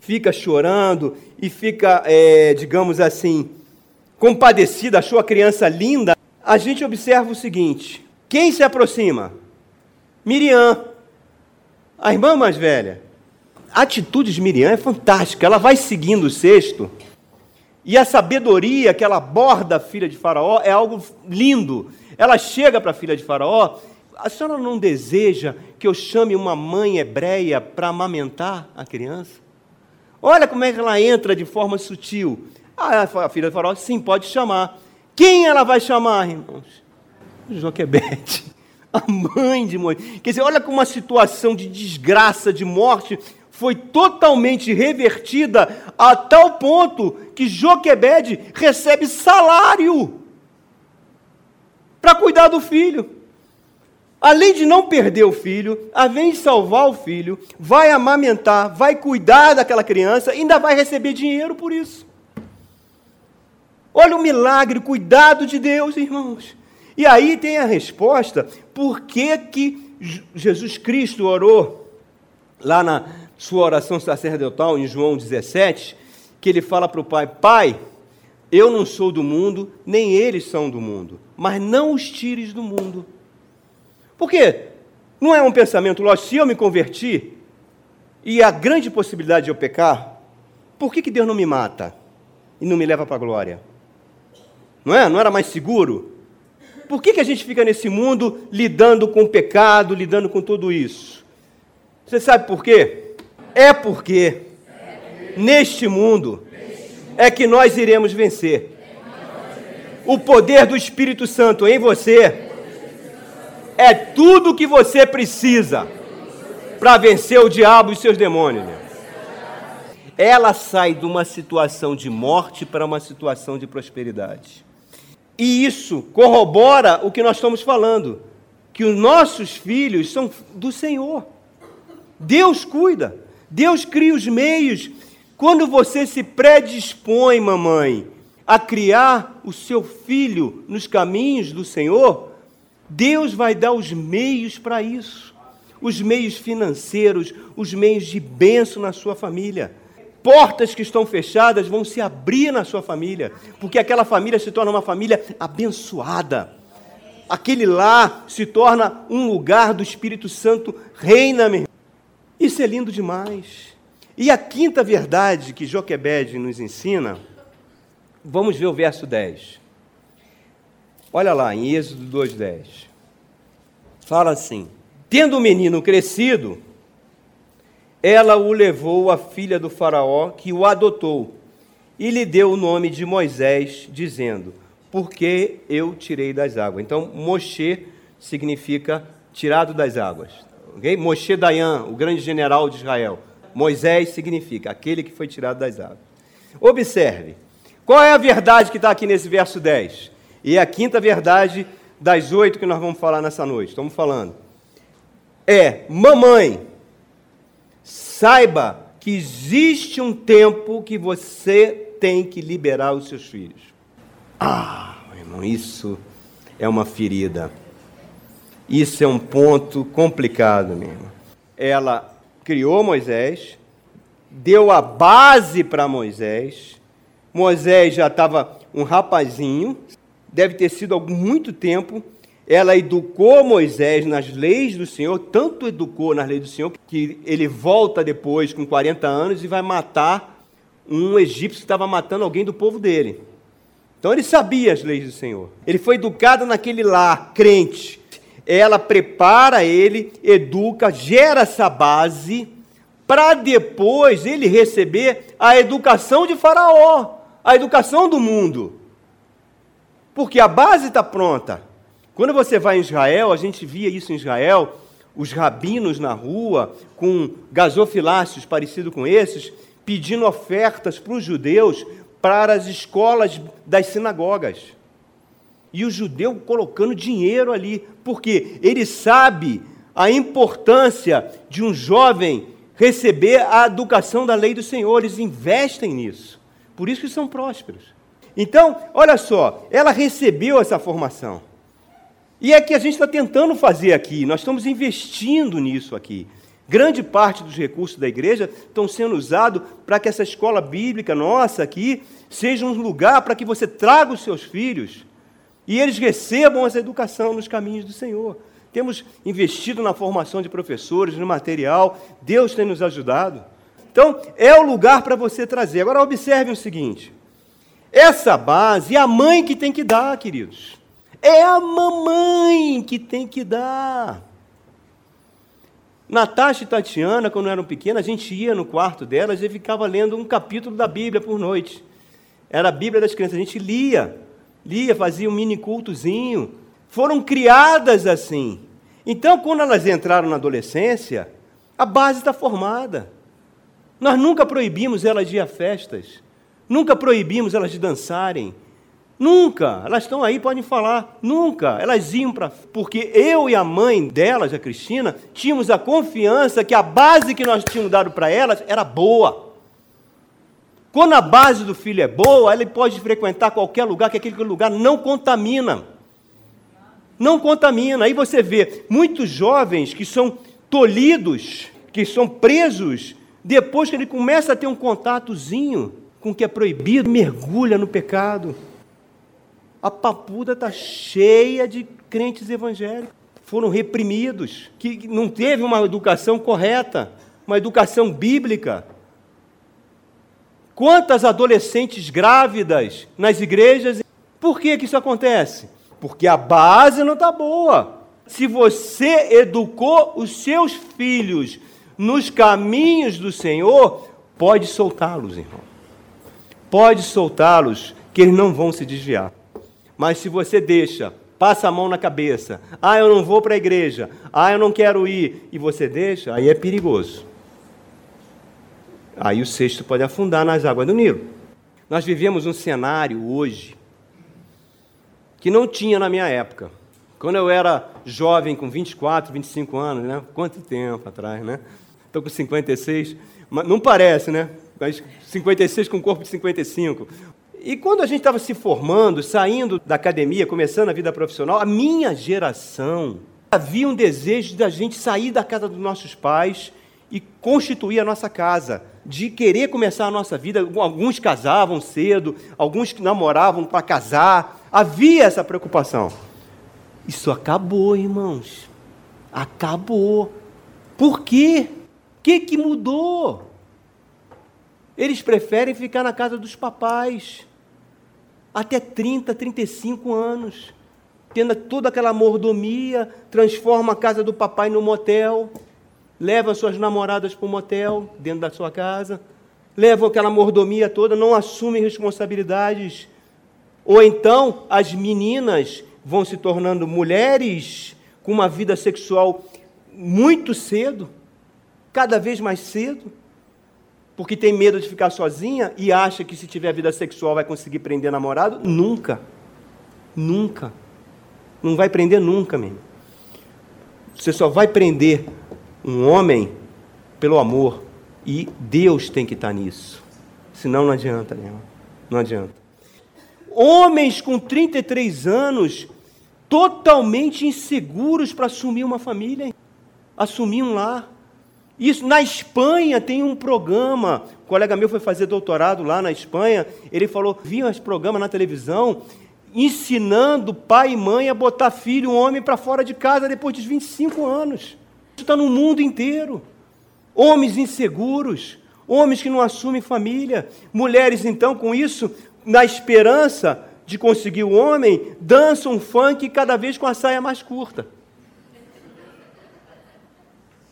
fica chorando e fica, é, digamos assim, compadecida, achou a criança linda, a gente observa o seguinte: quem se aproxima? Miriam, a irmã mais velha. A atitude de Miriam é fantástica, ela vai seguindo o cesto e a sabedoria que ela aborda a filha de Faraó é algo lindo. Ela chega para a filha de Faraó. A senhora não deseja que eu chame uma mãe hebreia para amamentar a criança? Olha como é que ela entra de forma sutil. Ah, a filha de Faraó, sim, pode chamar. Quem ela vai chamar, irmãos? Joquebede, *laughs* a mãe de Moisés. Quer dizer, olha como uma situação de desgraça, de morte, foi totalmente revertida a tal ponto que Joquebede recebe salário para cuidar do filho. Além de não perder o filho, além de salvar o filho, vai amamentar, vai cuidar daquela criança, ainda vai receber dinheiro por isso. Olha o milagre, o cuidado de Deus, irmãos. E aí tem a resposta, por que, que Jesus Cristo orou lá na, sua oração sacerdotal em João 17, que ele fala para o pai: Pai, eu não sou do mundo, nem eles são do mundo, mas não os tires do mundo. Por quê? Não é um pensamento lógico, se eu me converti e a grande possibilidade de eu pecar, por que, que Deus não me mata e não me leva para a glória? Não é? Não era mais seguro? Por que, que a gente fica nesse mundo lidando com o pecado, lidando com tudo isso? Você sabe por quê? É porque neste mundo é que nós iremos vencer. O poder do Espírito Santo em você é tudo o que você precisa para vencer o diabo e seus demônios. Ela sai de uma situação de morte para uma situação de prosperidade. E isso corrobora o que nós estamos falando, que os nossos filhos são do Senhor. Deus cuida. Deus cria os meios. Quando você se predispõe, mamãe, a criar o seu filho nos caminhos do Senhor, Deus vai dar os meios para isso. Os meios financeiros, os meios de benção na sua família. Portas que estão fechadas vão se abrir na sua família, porque aquela família se torna uma família abençoada. Aquele lá se torna um lugar do Espírito Santo reina, meu isso é lindo demais. E a quinta verdade que Joquebed nos ensina, vamos ver o verso 10. Olha lá, em Êxodo 2,10. Fala assim: Tendo o menino crescido, ela o levou à filha do Faraó, que o adotou, e lhe deu o nome de Moisés, dizendo: Porque eu tirei das águas. Então, Moshe significa tirado das águas. Okay? Moshe Dayan, o grande general de Israel. Moisés significa aquele que foi tirado das águas. Observe, qual é a verdade que está aqui nesse verso 10? E é a quinta verdade das oito que nós vamos falar nessa noite. Estamos falando. É, mamãe, saiba que existe um tempo que você tem que liberar os seus filhos. Ah, irmão, isso é uma ferida. Isso é um ponto complicado mesmo. Ela criou Moisés, deu a base para Moisés. Moisés já estava um rapazinho, deve ter sido há muito tempo. Ela educou Moisés nas leis do Senhor, tanto educou nas leis do Senhor, que ele volta depois com 40 anos e vai matar um egípcio que estava matando alguém do povo dele. Então ele sabia as leis do Senhor. Ele foi educado naquele lar, crente ela prepara ele, educa, gera essa base, para depois ele receber a educação de Faraó, a educação do mundo. Porque a base está pronta. Quando você vai em Israel, a gente via isso em Israel, os rabinos na rua com gasofiláceos parecidos com esses, pedindo ofertas para os judeus para as escolas das sinagogas. E o judeu colocando dinheiro ali, porque ele sabe a importância de um jovem receber a educação da lei do Senhor, eles investem nisso. Por isso que são prósperos. Então, olha só, ela recebeu essa formação. E é que a gente está tentando fazer aqui, nós estamos investindo nisso aqui. Grande parte dos recursos da igreja estão sendo usados para que essa escola bíblica nossa aqui seja um lugar para que você traga os seus filhos e eles recebam essa educação nos caminhos do Senhor. Temos investido na formação de professores, no material, Deus tem nos ajudado. Então, é o lugar para você trazer. Agora, observe o seguinte: essa base é a mãe que tem que dar, queridos. É a mamãe que tem que dar. Natasha e Tatiana, quando eram pequenas, a gente ia no quarto delas e ficava lendo um capítulo da Bíblia por noite. Era a Bíblia das crianças. A gente lia, lia, fazia um mini cultozinho. Foram criadas assim. Então, quando elas entraram na adolescência, a base está formada. Nós nunca proibimos elas de ir a festas. Nunca proibimos elas de dançarem. Nunca. Elas estão aí, podem falar. Nunca. Elas iam para. Porque eu e a mãe delas, a Cristina, tínhamos a confiança que a base que nós tínhamos dado para elas era boa. Quando a base do filho é boa, ele pode frequentar qualquer lugar, que aquele lugar não contamina. Não contamina. Aí você vê muitos jovens que são tolhidos, que são presos, depois que ele começa a ter um contatozinho com o que é proibido, mergulha no pecado a papuda está cheia de crentes evangélicos. Foram reprimidos, que não teve uma educação correta, uma educação bíblica. Quantas adolescentes grávidas nas igrejas? Por que, que isso acontece? Porque a base não está boa. Se você educou os seus filhos nos caminhos do Senhor, pode soltá-los, irmão. Pode soltá-los, que eles não vão se desviar. Mas se você deixa, passa a mão na cabeça, ah, eu não vou para a igreja, ah, eu não quero ir, e você deixa, aí é perigoso. Aí o cesto pode afundar nas águas do Nilo. Nós vivemos um cenário hoje que não tinha na minha época. Quando eu era jovem, com 24, 25 anos, né? Quanto tempo atrás, né? Estou com 56, mas não parece, né? Mas 56 com corpo de 55. E quando a gente estava se formando, saindo da academia, começando a vida profissional, a minha geração havia um desejo da gente sair da casa dos nossos pais e constituir a nossa casa, de querer começar a nossa vida. Alguns casavam cedo, alguns namoravam para casar. Havia essa preocupação. Isso acabou, irmãos. Acabou. Por quê? O que, que mudou? Eles preferem ficar na casa dos papais até 30, 35 anos, tendo toda aquela mordomia, transforma a casa do papai no motel, leva suas namoradas para o motel dentro da sua casa, leva aquela mordomia toda, não assume responsabilidades. Ou então as meninas vão se tornando mulheres com uma vida sexual muito cedo, cada vez mais cedo porque tem medo de ficar sozinha e acha que se tiver vida sexual vai conseguir prender namorado? Nunca. Nunca. Não vai prender nunca, mesmo. Você só vai prender um homem pelo amor. E Deus tem que estar nisso. Senão não adianta, meu. Não adianta. Homens com 33 anos, totalmente inseguros para assumir uma família, assumir um lar. Isso, na Espanha tem um programa. Um colega meu foi fazer doutorado lá na Espanha. Ele falou: vinha esse programa na televisão ensinando pai e mãe a botar filho, um homem, para fora de casa depois dos 25 anos. Está no mundo inteiro. Homens inseguros, homens que não assumem família, mulheres, então, com isso, na esperança de conseguir o homem, dançam funk cada vez com a saia mais curta.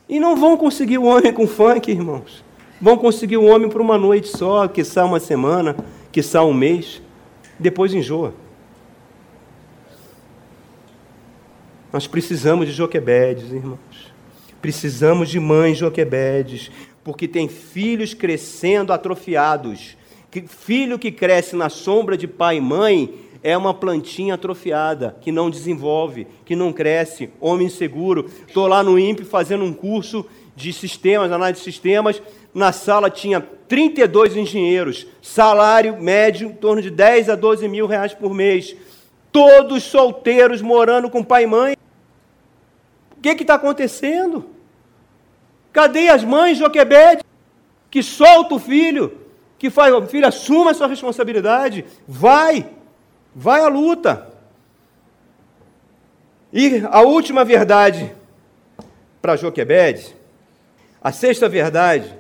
E não vão conseguir o homem com funk, irmãos. Vão conseguir o homem por uma noite só, que quiçá uma semana, que quiçá um mês. Depois enjoa. Nós precisamos de Joquebedes, irmãos. Precisamos de mães Joquebedes, porque tem filhos crescendo atrofiados. Filho que cresce na sombra de pai e mãe é uma plantinha atrofiada, que não desenvolve, que não cresce, homem inseguro. Estou lá no INPE fazendo um curso de sistemas, análise de sistemas. Na sala tinha 32 engenheiros, salário médio em torno de 10 a 12 mil reais por mês. Todos solteiros, morando com pai e mãe. O que está acontecendo? Cadê as mães Joquebede que solta o filho, que faz, o filho assuma a sua responsabilidade, vai, vai à luta. E a última verdade para Joquebede, a sexta verdade,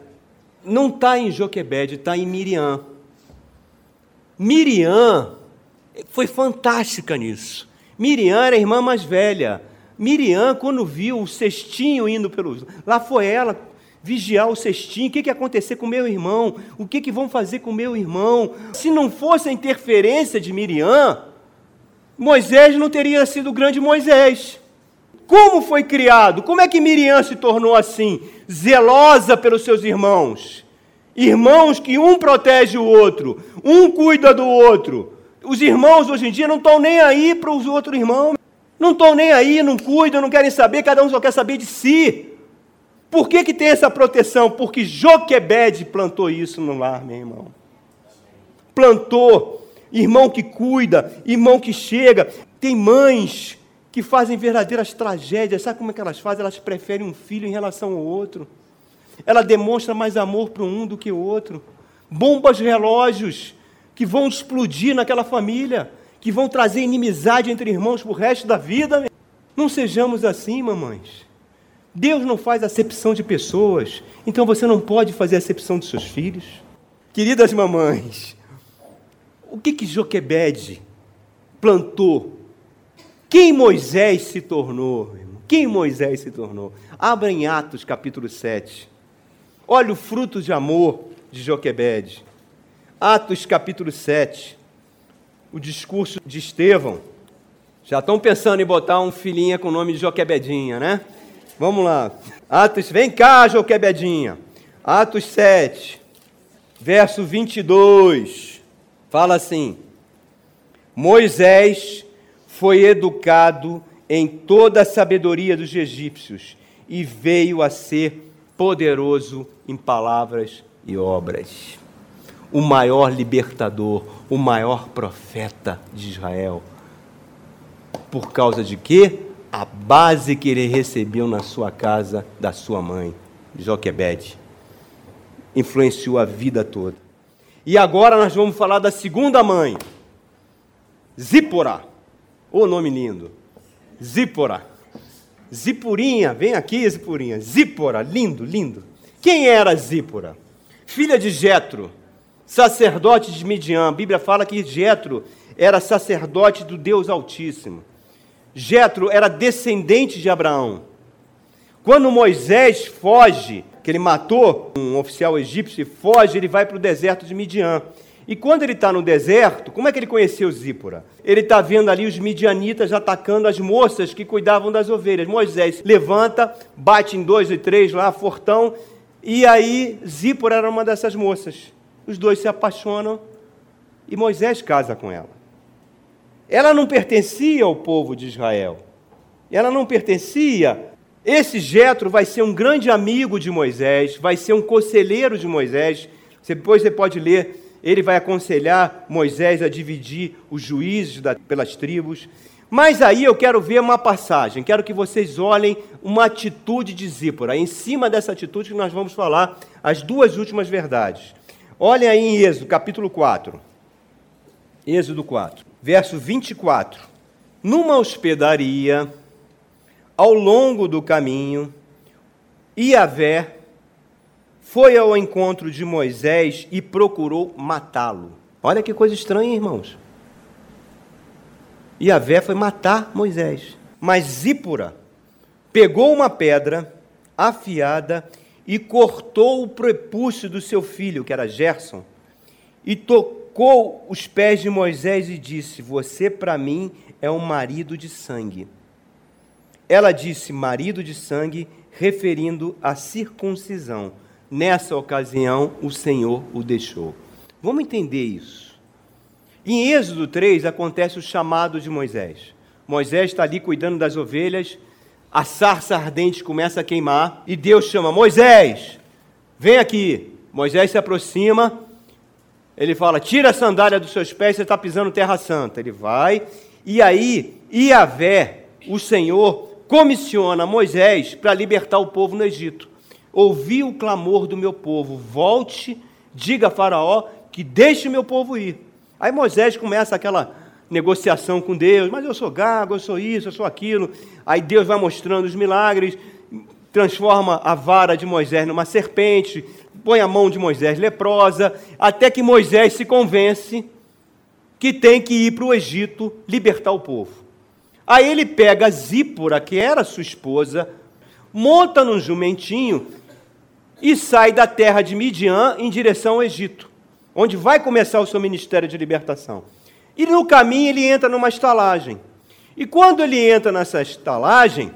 não está em Joquebede, está em Miriam. Miriam foi fantástica nisso. Miriam era a irmã mais velha. Miriam, quando viu o cestinho indo pelos. Lá foi ela vigiar o cestinho. O que, que ia acontecer com meu irmão? O que, que vão fazer com meu irmão? Se não fosse a interferência de Miriam, Moisés não teria sido o grande Moisés. Como foi criado? Como é que Miriam se tornou assim? Zelosa pelos seus irmãos. Irmãos que um protege o outro, um cuida do outro. Os irmãos hoje em dia não estão nem aí para os outros irmãos. Não estão nem aí, não cuidam, não querem saber, cada um só quer saber de si. Por que, que tem essa proteção? Porque Joquebede plantou isso no lar, meu irmão. Plantou. Irmão que cuida, irmão que chega. Tem mães que fazem verdadeiras tragédias. Sabe como é que elas fazem? Elas preferem um filho em relação ao outro. Ela demonstra mais amor para um do que o outro. Bombas relógios que vão explodir naquela família que vão trazer inimizade entre irmãos para o resto da vida. Não sejamos assim, mamães. Deus não faz acepção de pessoas, então você não pode fazer acepção de seus filhos. Queridas mamães, o que que Joquebede plantou? Quem Moisés se tornou? Quem Moisés se tornou? Abra em Atos capítulo 7. Olha o fruto de amor de Joquebede. Atos capítulo 7 o discurso de Estevão. Já estão pensando em botar um filhinha com o nome de Joquebedinha, né? Vamos lá. Atos, vem cá, Joquebedinha. Atos 7, verso 22. Fala assim: Moisés foi educado em toda a sabedoria dos egípcios e veio a ser poderoso em palavras e obras o maior libertador, o maior profeta de Israel. Por causa de quê? A base que ele recebeu na sua casa da sua mãe, Joquebede. Influenciou a vida toda. E agora nós vamos falar da segunda mãe, Zípora. O nome lindo. Zípora. Zipurinha, vem aqui, Zipurinha. Zípora, lindo, lindo. Quem era Zípora? Filha de Jetro sacerdote de Midian. A Bíblia fala que Jetro era sacerdote do Deus Altíssimo. Jetro era descendente de Abraão. Quando Moisés foge, que ele matou um oficial egípcio e foge, ele vai para o deserto de Midian. E quando ele está no deserto, como é que ele conheceu Zípora? Ele está vendo ali os midianitas atacando as moças que cuidavam das ovelhas. Moisés levanta, bate em dois e três lá, fortão, e aí Zípora era uma dessas moças. Os dois se apaixonam e Moisés casa com ela. Ela não pertencia ao povo de Israel. Ela não pertencia. Esse Jetro vai ser um grande amigo de Moisés, vai ser um conselheiro de Moisés. Depois você pode ler, ele vai aconselhar Moisés a dividir os juízes da, pelas tribos. Mas aí eu quero ver uma passagem, quero que vocês olhem uma atitude de Zípora. Em cima dessa atitude que nós vamos falar as duas últimas verdades. Olhem aí em Êxodo, capítulo 4. Êxodo 4, verso 24. Numa hospedaria, ao longo do caminho, Iavé foi ao encontro de Moisés e procurou matá-lo. Olha que coisa estranha, irmãos. Iavé foi matar Moisés. Mas Zípora pegou uma pedra afiada e cortou o prepúcio do seu filho, que era Gerson, e tocou os pés de Moisés e disse: Você para mim é um marido de sangue. Ela disse: Marido de sangue referindo à circuncisão. Nessa ocasião, o Senhor o deixou. Vamos entender isso. Em Êxodo 3 acontece o chamado de Moisés. Moisés está ali cuidando das ovelhas, a sarça ardente começa a queimar e Deus chama: Moisés, vem aqui. Moisés se aproxima, ele fala: tira a sandália dos seus pés, você está pisando terra santa. Ele vai, e aí Iavé, o Senhor, comissiona Moisés para libertar o povo no Egito. Ouvi o clamor do meu povo, volte, diga a Faraó que deixe meu povo ir. Aí Moisés começa aquela negociação com Deus, mas eu sou gago, eu sou isso, eu sou aquilo. Aí Deus vai mostrando os milagres, transforma a vara de Moisés numa serpente, põe a mão de Moisés leprosa, até que Moisés se convence que tem que ir para o Egito libertar o povo. Aí ele pega Zípora, que era sua esposa, monta num jumentinho e sai da terra de Midian em direção ao Egito, onde vai começar o seu ministério de libertação. E no caminho ele entra numa estalagem. E quando ele entra nessa estalagem,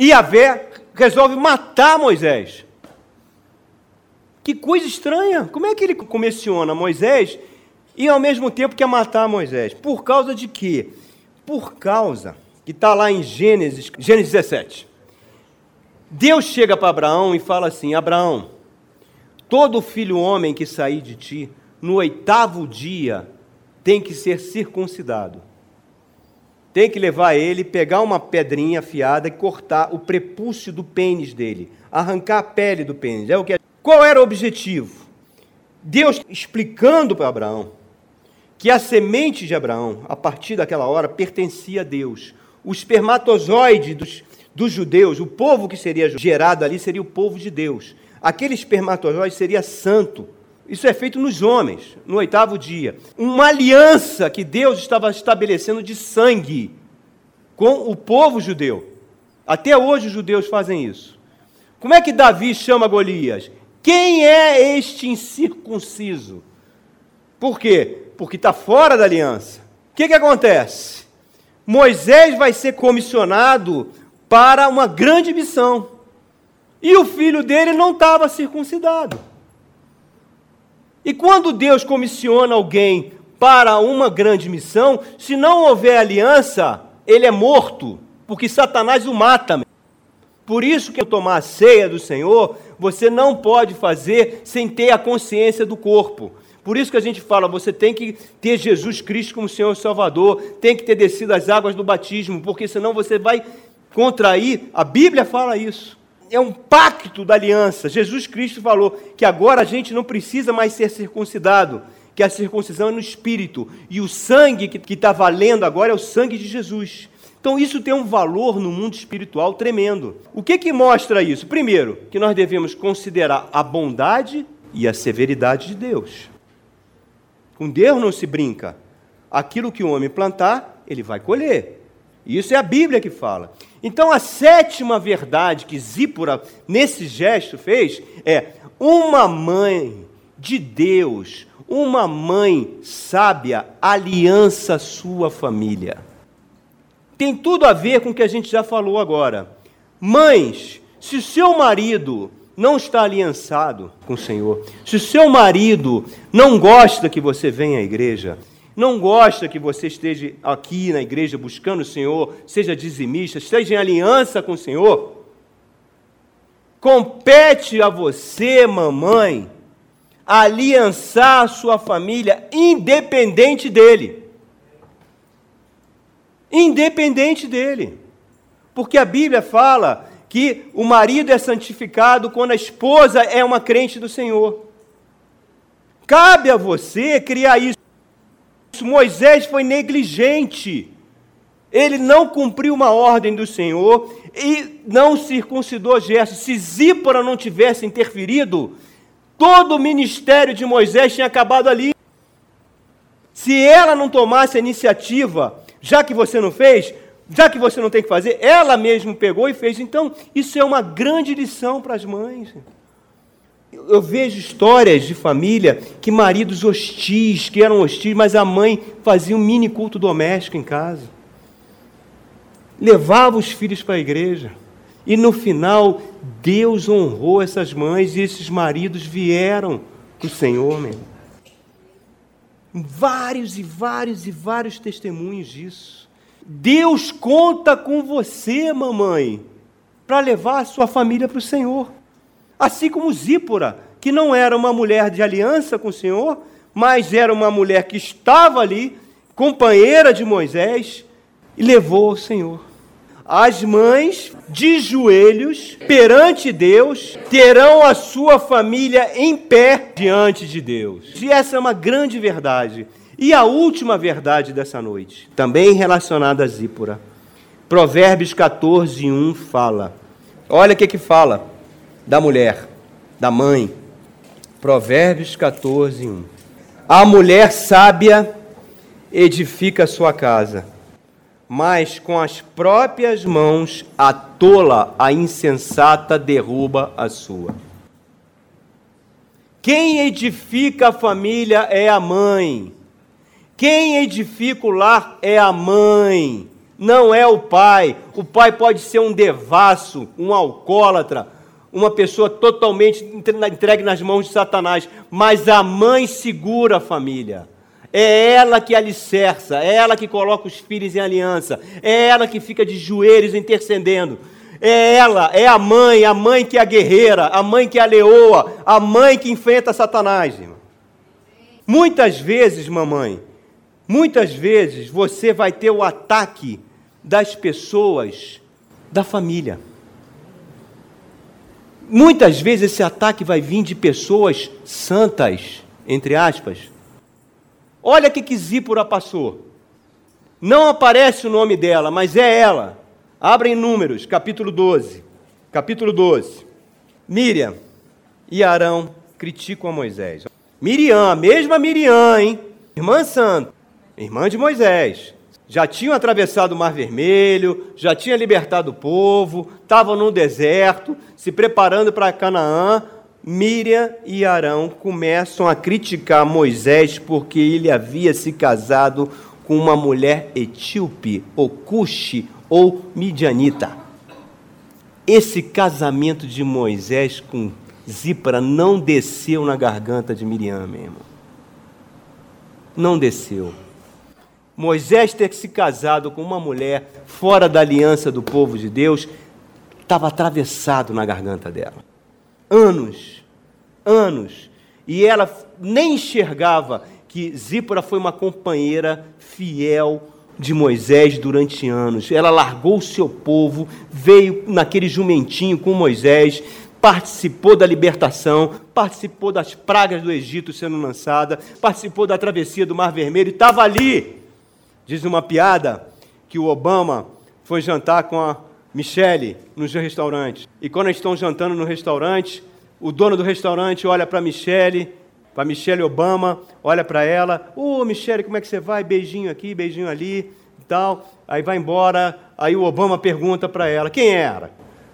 Iavé resolve matar Moisés. Que coisa estranha! Como é que ele comissiona Moisés e ao mesmo tempo quer matar Moisés? Por causa de quê? Por causa que está lá em Gênesis, Gênesis 17. Deus chega para Abraão e fala assim: Abraão, todo filho homem que sair de ti, no oitavo dia, tem que ser circuncidado. Tem que levar ele, pegar uma pedrinha afiada e cortar o prepúcio do pênis dele, arrancar a pele do pênis. É o que qual era o objetivo? Deus explicando para Abraão que a semente de Abraão, a partir daquela hora, pertencia a Deus. O espermatozoide dos, dos judeus, o povo que seria gerado ali, seria o povo de Deus. Aquele espermatozoide seria santo. Isso é feito nos homens, no oitavo dia. Uma aliança que Deus estava estabelecendo de sangue com o povo judeu. Até hoje os judeus fazem isso. Como é que Davi chama Golias? Quem é este incircunciso? Por quê? Porque está fora da aliança. O que, que acontece? Moisés vai ser comissionado para uma grande missão. E o filho dele não estava circuncidado. E quando Deus comissiona alguém para uma grande missão, se não houver aliança, ele é morto, porque Satanás o mata. Por isso que tomar a ceia do Senhor, você não pode fazer sem ter a consciência do corpo. Por isso que a gente fala, você tem que ter Jesus Cristo como Senhor e Salvador, tem que ter descido as águas do batismo, porque senão você vai contrair. A Bíblia fala isso. É um pacto da aliança. Jesus Cristo falou que agora a gente não precisa mais ser circuncidado, que a circuncisão é no espírito. E o sangue que está valendo agora é o sangue de Jesus. Então isso tem um valor no mundo espiritual tremendo. O que, que mostra isso? Primeiro, que nós devemos considerar a bondade e a severidade de Deus. Com Deus não se brinca. Aquilo que o homem plantar, ele vai colher. Isso é a Bíblia que fala. Então a sétima verdade que Zípora, nesse gesto, fez é: uma mãe de Deus, uma mãe sábia, aliança sua família tem tudo a ver com o que a gente já falou agora. Mães, se o seu marido não está aliançado com o Senhor, se o seu marido não gosta que você venha à igreja, não gosta que você esteja aqui na igreja buscando o Senhor, seja dizimista, esteja em aliança com o Senhor, compete a você, mamãe, aliançar a sua família independente dele independente dele. Porque a Bíblia fala que o marido é santificado quando a esposa é uma crente do Senhor. Cabe a você criar isso. Moisés foi negligente. Ele não cumpriu uma ordem do Senhor e não circuncidou gestos. Se Zípora não tivesse interferido, todo o ministério de Moisés tinha acabado ali. Se ela não tomasse a iniciativa já que você não fez, já que você não tem que fazer, ela mesma pegou e fez. Então, isso é uma grande lição para as mães. Eu vejo histórias de família que maridos hostis, que eram hostis, mas a mãe fazia um mini culto doméstico em casa. Levava os filhos para a igreja. E no final, Deus honrou essas mães e esses maridos vieram para o Senhor, meu. Vários e vários e vários testemunhos disso. Deus conta com você, mamãe, para levar a sua família para o Senhor. Assim como Zípora, que não era uma mulher de aliança com o Senhor, mas era uma mulher que estava ali, companheira de Moisés, e levou ao Senhor. As mães de joelhos perante Deus terão a sua família em pé diante de Deus. E essa é uma grande verdade. E a última verdade dessa noite, também relacionada a Zípora. Provérbios 14, 1 fala. Olha o que, que fala da mulher, da mãe. Provérbios 14, 1. A mulher sábia edifica sua casa mas com as próprias mãos a tola, a insensata, derruba a sua. Quem edifica a família é a mãe. Quem edifica o lar é a mãe, não é o pai. O pai pode ser um devasso, um alcoólatra, uma pessoa totalmente entregue nas mãos de Satanás, mas a mãe segura a família. É ela que alicerça, é ela que coloca os filhos em aliança, é ela que fica de joelhos intercedendo. É ela, é a mãe, a mãe que é a guerreira, a mãe que é a leoa, a mãe que enfrenta Satanás. Irmão. Muitas vezes, mamãe, muitas vezes você vai ter o ataque das pessoas da família. Muitas vezes esse ataque vai vir de pessoas santas, entre aspas, Olha o que, que Zípora passou. Não aparece o nome dela, mas é ela. Abrem números, capítulo 12. Capítulo 12. Miriam e Arão criticam a Moisés. Miriam, mesma Miriam, hein? Irmã santa, irmã de Moisés. Já tinham atravessado o Mar Vermelho, já tinha libertado o povo, estavam no deserto, se preparando para Canaã. Miriam e Arão começam a criticar Moisés porque ele havia se casado com uma mulher etíope, ou cuxi, ou midianita. Esse casamento de Moisés com Zípora não desceu na garganta de Miriam, meu irmão. Não desceu. Moisés ter se casado com uma mulher fora da aliança do povo de Deus estava atravessado na garganta dela anos, anos, e ela nem enxergava que Zípora foi uma companheira fiel de Moisés durante anos. Ela largou o seu povo, veio naquele jumentinho com Moisés, participou da libertação, participou das pragas do Egito sendo lançada, participou da travessia do Mar Vermelho, e estava ali. Diz uma piada que o Obama foi jantar com a Michele no restaurante. E quando eles estão jantando no restaurante, o dono do restaurante olha para Michele, para Michele Obama, olha para ela, ô oh, Michele, como é que você vai? Beijinho aqui, beijinho ali e tal. Aí vai embora, aí o Obama pergunta para ela, quem era?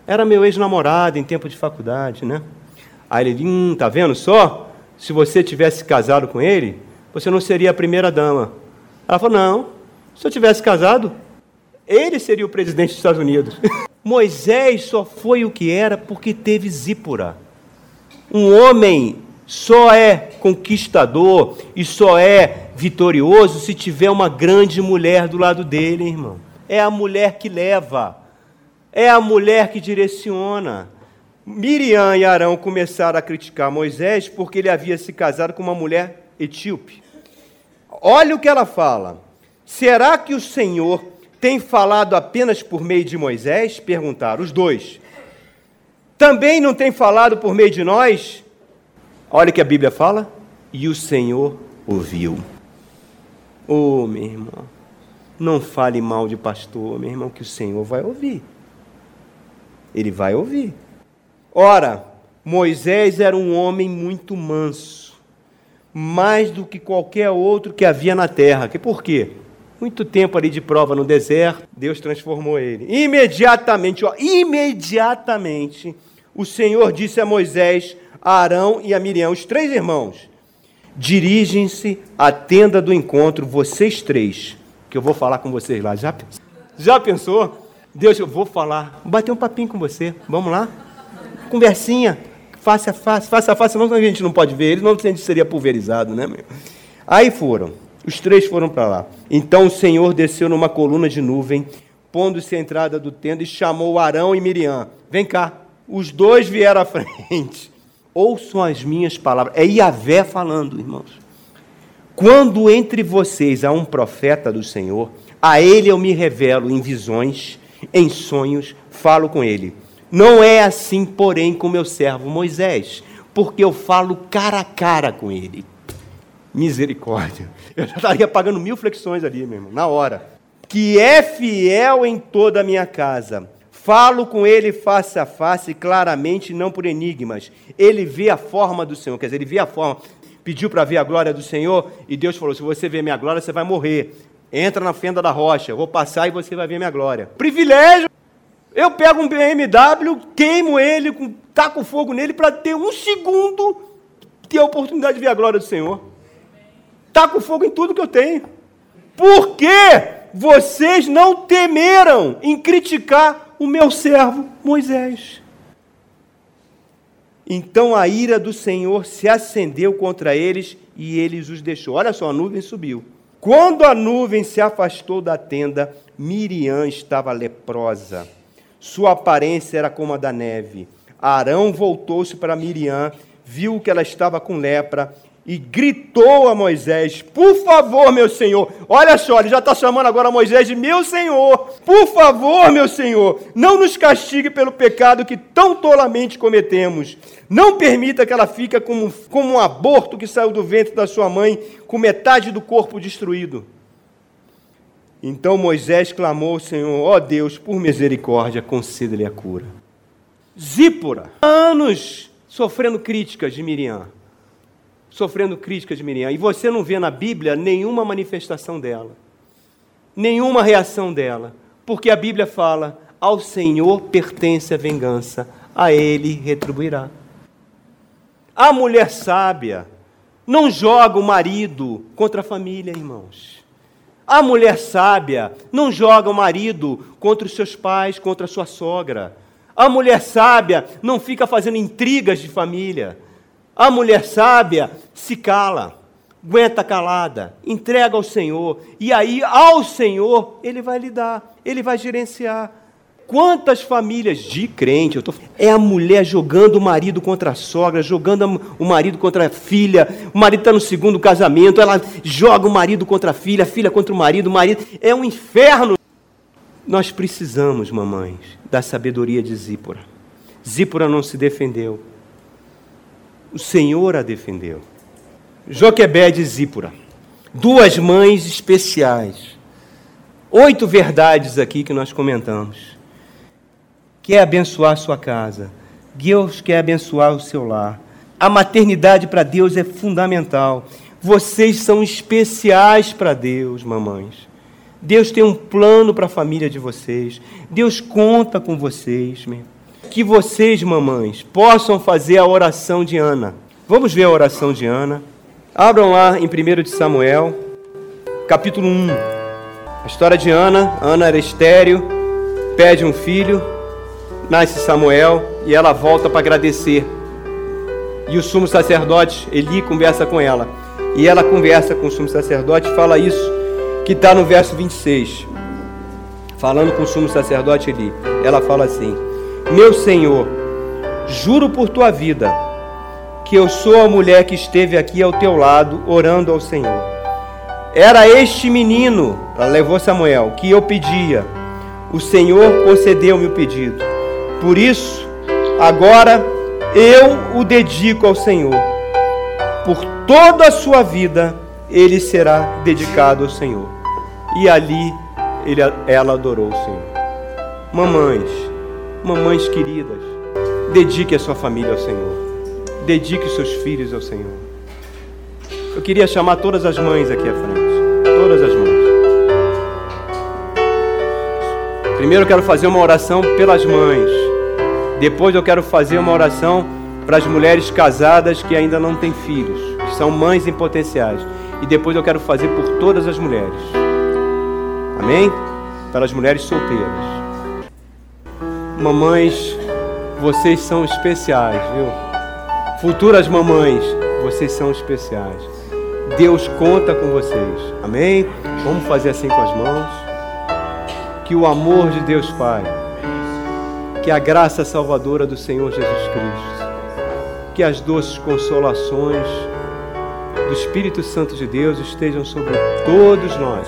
Era meu ex-namorado em tempo de faculdade, né? Aí ele, hum, tá vendo só? Se você tivesse casado com ele, você não seria a primeira dama. Ela falou, não, se eu tivesse casado, ele seria o presidente dos Estados Unidos. *laughs* Moisés só foi o que era porque teve Zípora. Um homem só é conquistador e só é vitorioso se tiver uma grande mulher do lado dele, irmão. É a mulher que leva, é a mulher que direciona. Miriam e Arão começaram a criticar Moisés porque ele havia se casado com uma mulher etíope. Olha o que ela fala. Será que o Senhor tem falado apenas por meio de Moisés? Perguntaram os dois. Também não tem falado por meio de nós? Olha o que a Bíblia fala. E o Senhor ouviu. Oh, meu irmão, não fale mal de pastor, meu irmão, que o Senhor vai ouvir. Ele vai ouvir. Ora, Moisés era um homem muito manso, mais do que qualquer outro que havia na terra. Por quê? Muito tempo ali de prova no deserto, Deus transformou ele. Imediatamente, ó, imediatamente, o Senhor disse a Moisés, a Arão e a Miriam, os três irmãos: dirigem-se à tenda do encontro, vocês três, que eu vou falar com vocês lá. Já, já pensou? Deus, eu vou falar, vou bater um papinho com você. Vamos lá? Conversinha, face a face, face a face, senão a gente não pode ver ele, não a gente seria pulverizado, né, meu? Aí foram, os três foram para lá. Então o Senhor desceu numa coluna de nuvem, pondo-se à entrada do tenda e chamou Arão e Miriam. Vem cá. Os dois vieram à *laughs* frente. Ouçam as minhas palavras. É Iavé falando, irmãos. Quando entre vocês há um profeta do Senhor, a ele eu me revelo em visões, em sonhos, falo com ele. Não é assim, porém, com meu servo Moisés, porque eu falo cara a cara com ele. Misericórdia. Eu já estaria pagando mil flexões ali, meu irmão, na hora. Que é fiel em toda a minha casa. Falo com ele face a face, claramente, não por enigmas. Ele vê a forma do Senhor, quer dizer, ele vê a forma. Pediu para ver a glória do Senhor e Deus falou: se você ver minha glória, você vai morrer. Entra na fenda da rocha, vou passar e você vai ver minha glória. Privilégio! Eu pego um BMW, queimo ele, taco fogo nele para ter um segundo ter a oportunidade de ver a glória do Senhor. Taco fogo em tudo que eu tenho. Por que vocês não temeram em criticar o meu servo Moisés? Então a ira do Senhor se acendeu contra eles e eles os deixou. Olha só, a nuvem subiu. Quando a nuvem se afastou da tenda, Miriam estava leprosa. Sua aparência era como a da neve. Arão voltou-se para Miriam, viu que ela estava com lepra e gritou a Moisés: Por favor, meu senhor, olha só, ele já está chamando agora Moisés de meu senhor. Por favor, meu senhor, não nos castigue pelo pecado que tão tolamente cometemos. Não permita que ela fique como, como um aborto que saiu do ventre da sua mãe, com metade do corpo destruído. Então Moisés clamou ao Senhor: Ó oh Deus, por misericórdia, conceda-lhe a cura. Zípora, anos sofrendo críticas de Miriam sofrendo críticas de Miriam. E você não vê na Bíblia nenhuma manifestação dela, nenhuma reação dela, porque a Bíblia fala: ao Senhor pertence a vingança, a Ele retribuirá. A mulher sábia não joga o marido contra a família, irmãos. A mulher sábia não joga o marido contra os seus pais, contra a sua sogra. A mulher sábia não fica fazendo intrigas de família. A mulher sábia se cala, aguenta calada, entrega ao Senhor, e aí ao Senhor ele vai lhe dar, ele vai gerenciar. Quantas famílias de crente, tô, é a mulher jogando o marido contra a sogra, jogando o marido contra a filha, o marido está no segundo casamento, ela joga o marido contra a filha, a filha contra o marido, o marido. É um inferno. Nós precisamos, mamães, da sabedoria de Zípora. Zípora não se defendeu o Senhor a defendeu. Joquebede e Zípora, duas mães especiais. Oito verdades aqui que nós comentamos. Quer abençoar sua casa, Deus quer abençoar o seu lar. A maternidade para Deus é fundamental. Vocês são especiais para Deus, mamães. Deus tem um plano para a família de vocês. Deus conta com vocês, meu que vocês, mamães, possam fazer a oração de Ana. Vamos ver a oração de Ana. Abram lá em 1 de Samuel, capítulo 1. A história de Ana. Ana era estéreo, pede um filho, nasce Samuel e ela volta para agradecer. E o sumo sacerdote, Eli, conversa com ela. E ela conversa com o sumo sacerdote e fala isso, que está no verso 26. Falando com o sumo sacerdote Eli. Ela fala assim: meu Senhor, juro por tua vida que eu sou a mulher que esteve aqui ao teu lado orando ao Senhor. Era este menino, ela levou Samuel, que eu pedia. O Senhor concedeu-me o pedido. Por isso, agora eu o dedico ao Senhor. Por toda a sua vida, ele será dedicado ao Senhor. E ali ele, ela adorou o Senhor. Mamães, Mamães queridas, dedique a sua família ao Senhor. Dedique os seus filhos ao Senhor. Eu queria chamar todas as mães aqui à frente. Todas as mães. Primeiro eu quero fazer uma oração pelas mães. Depois eu quero fazer uma oração para as mulheres casadas que ainda não têm filhos, que são mães em potenciais. E depois eu quero fazer por todas as mulheres. Amém? Para as mulheres solteiras. Mamães, vocês são especiais, viu? Futuras mamães, vocês são especiais. Deus conta com vocês. Amém? Vamos fazer assim com as mãos. Que o amor de Deus Pai, que a graça salvadora do Senhor Jesus Cristo, que as doces consolações do Espírito Santo de Deus estejam sobre todos nós.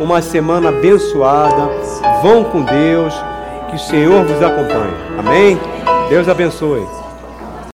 Uma semana abençoada. Vão com Deus. Que o Senhor vos acompanhe. Amém? Deus abençoe.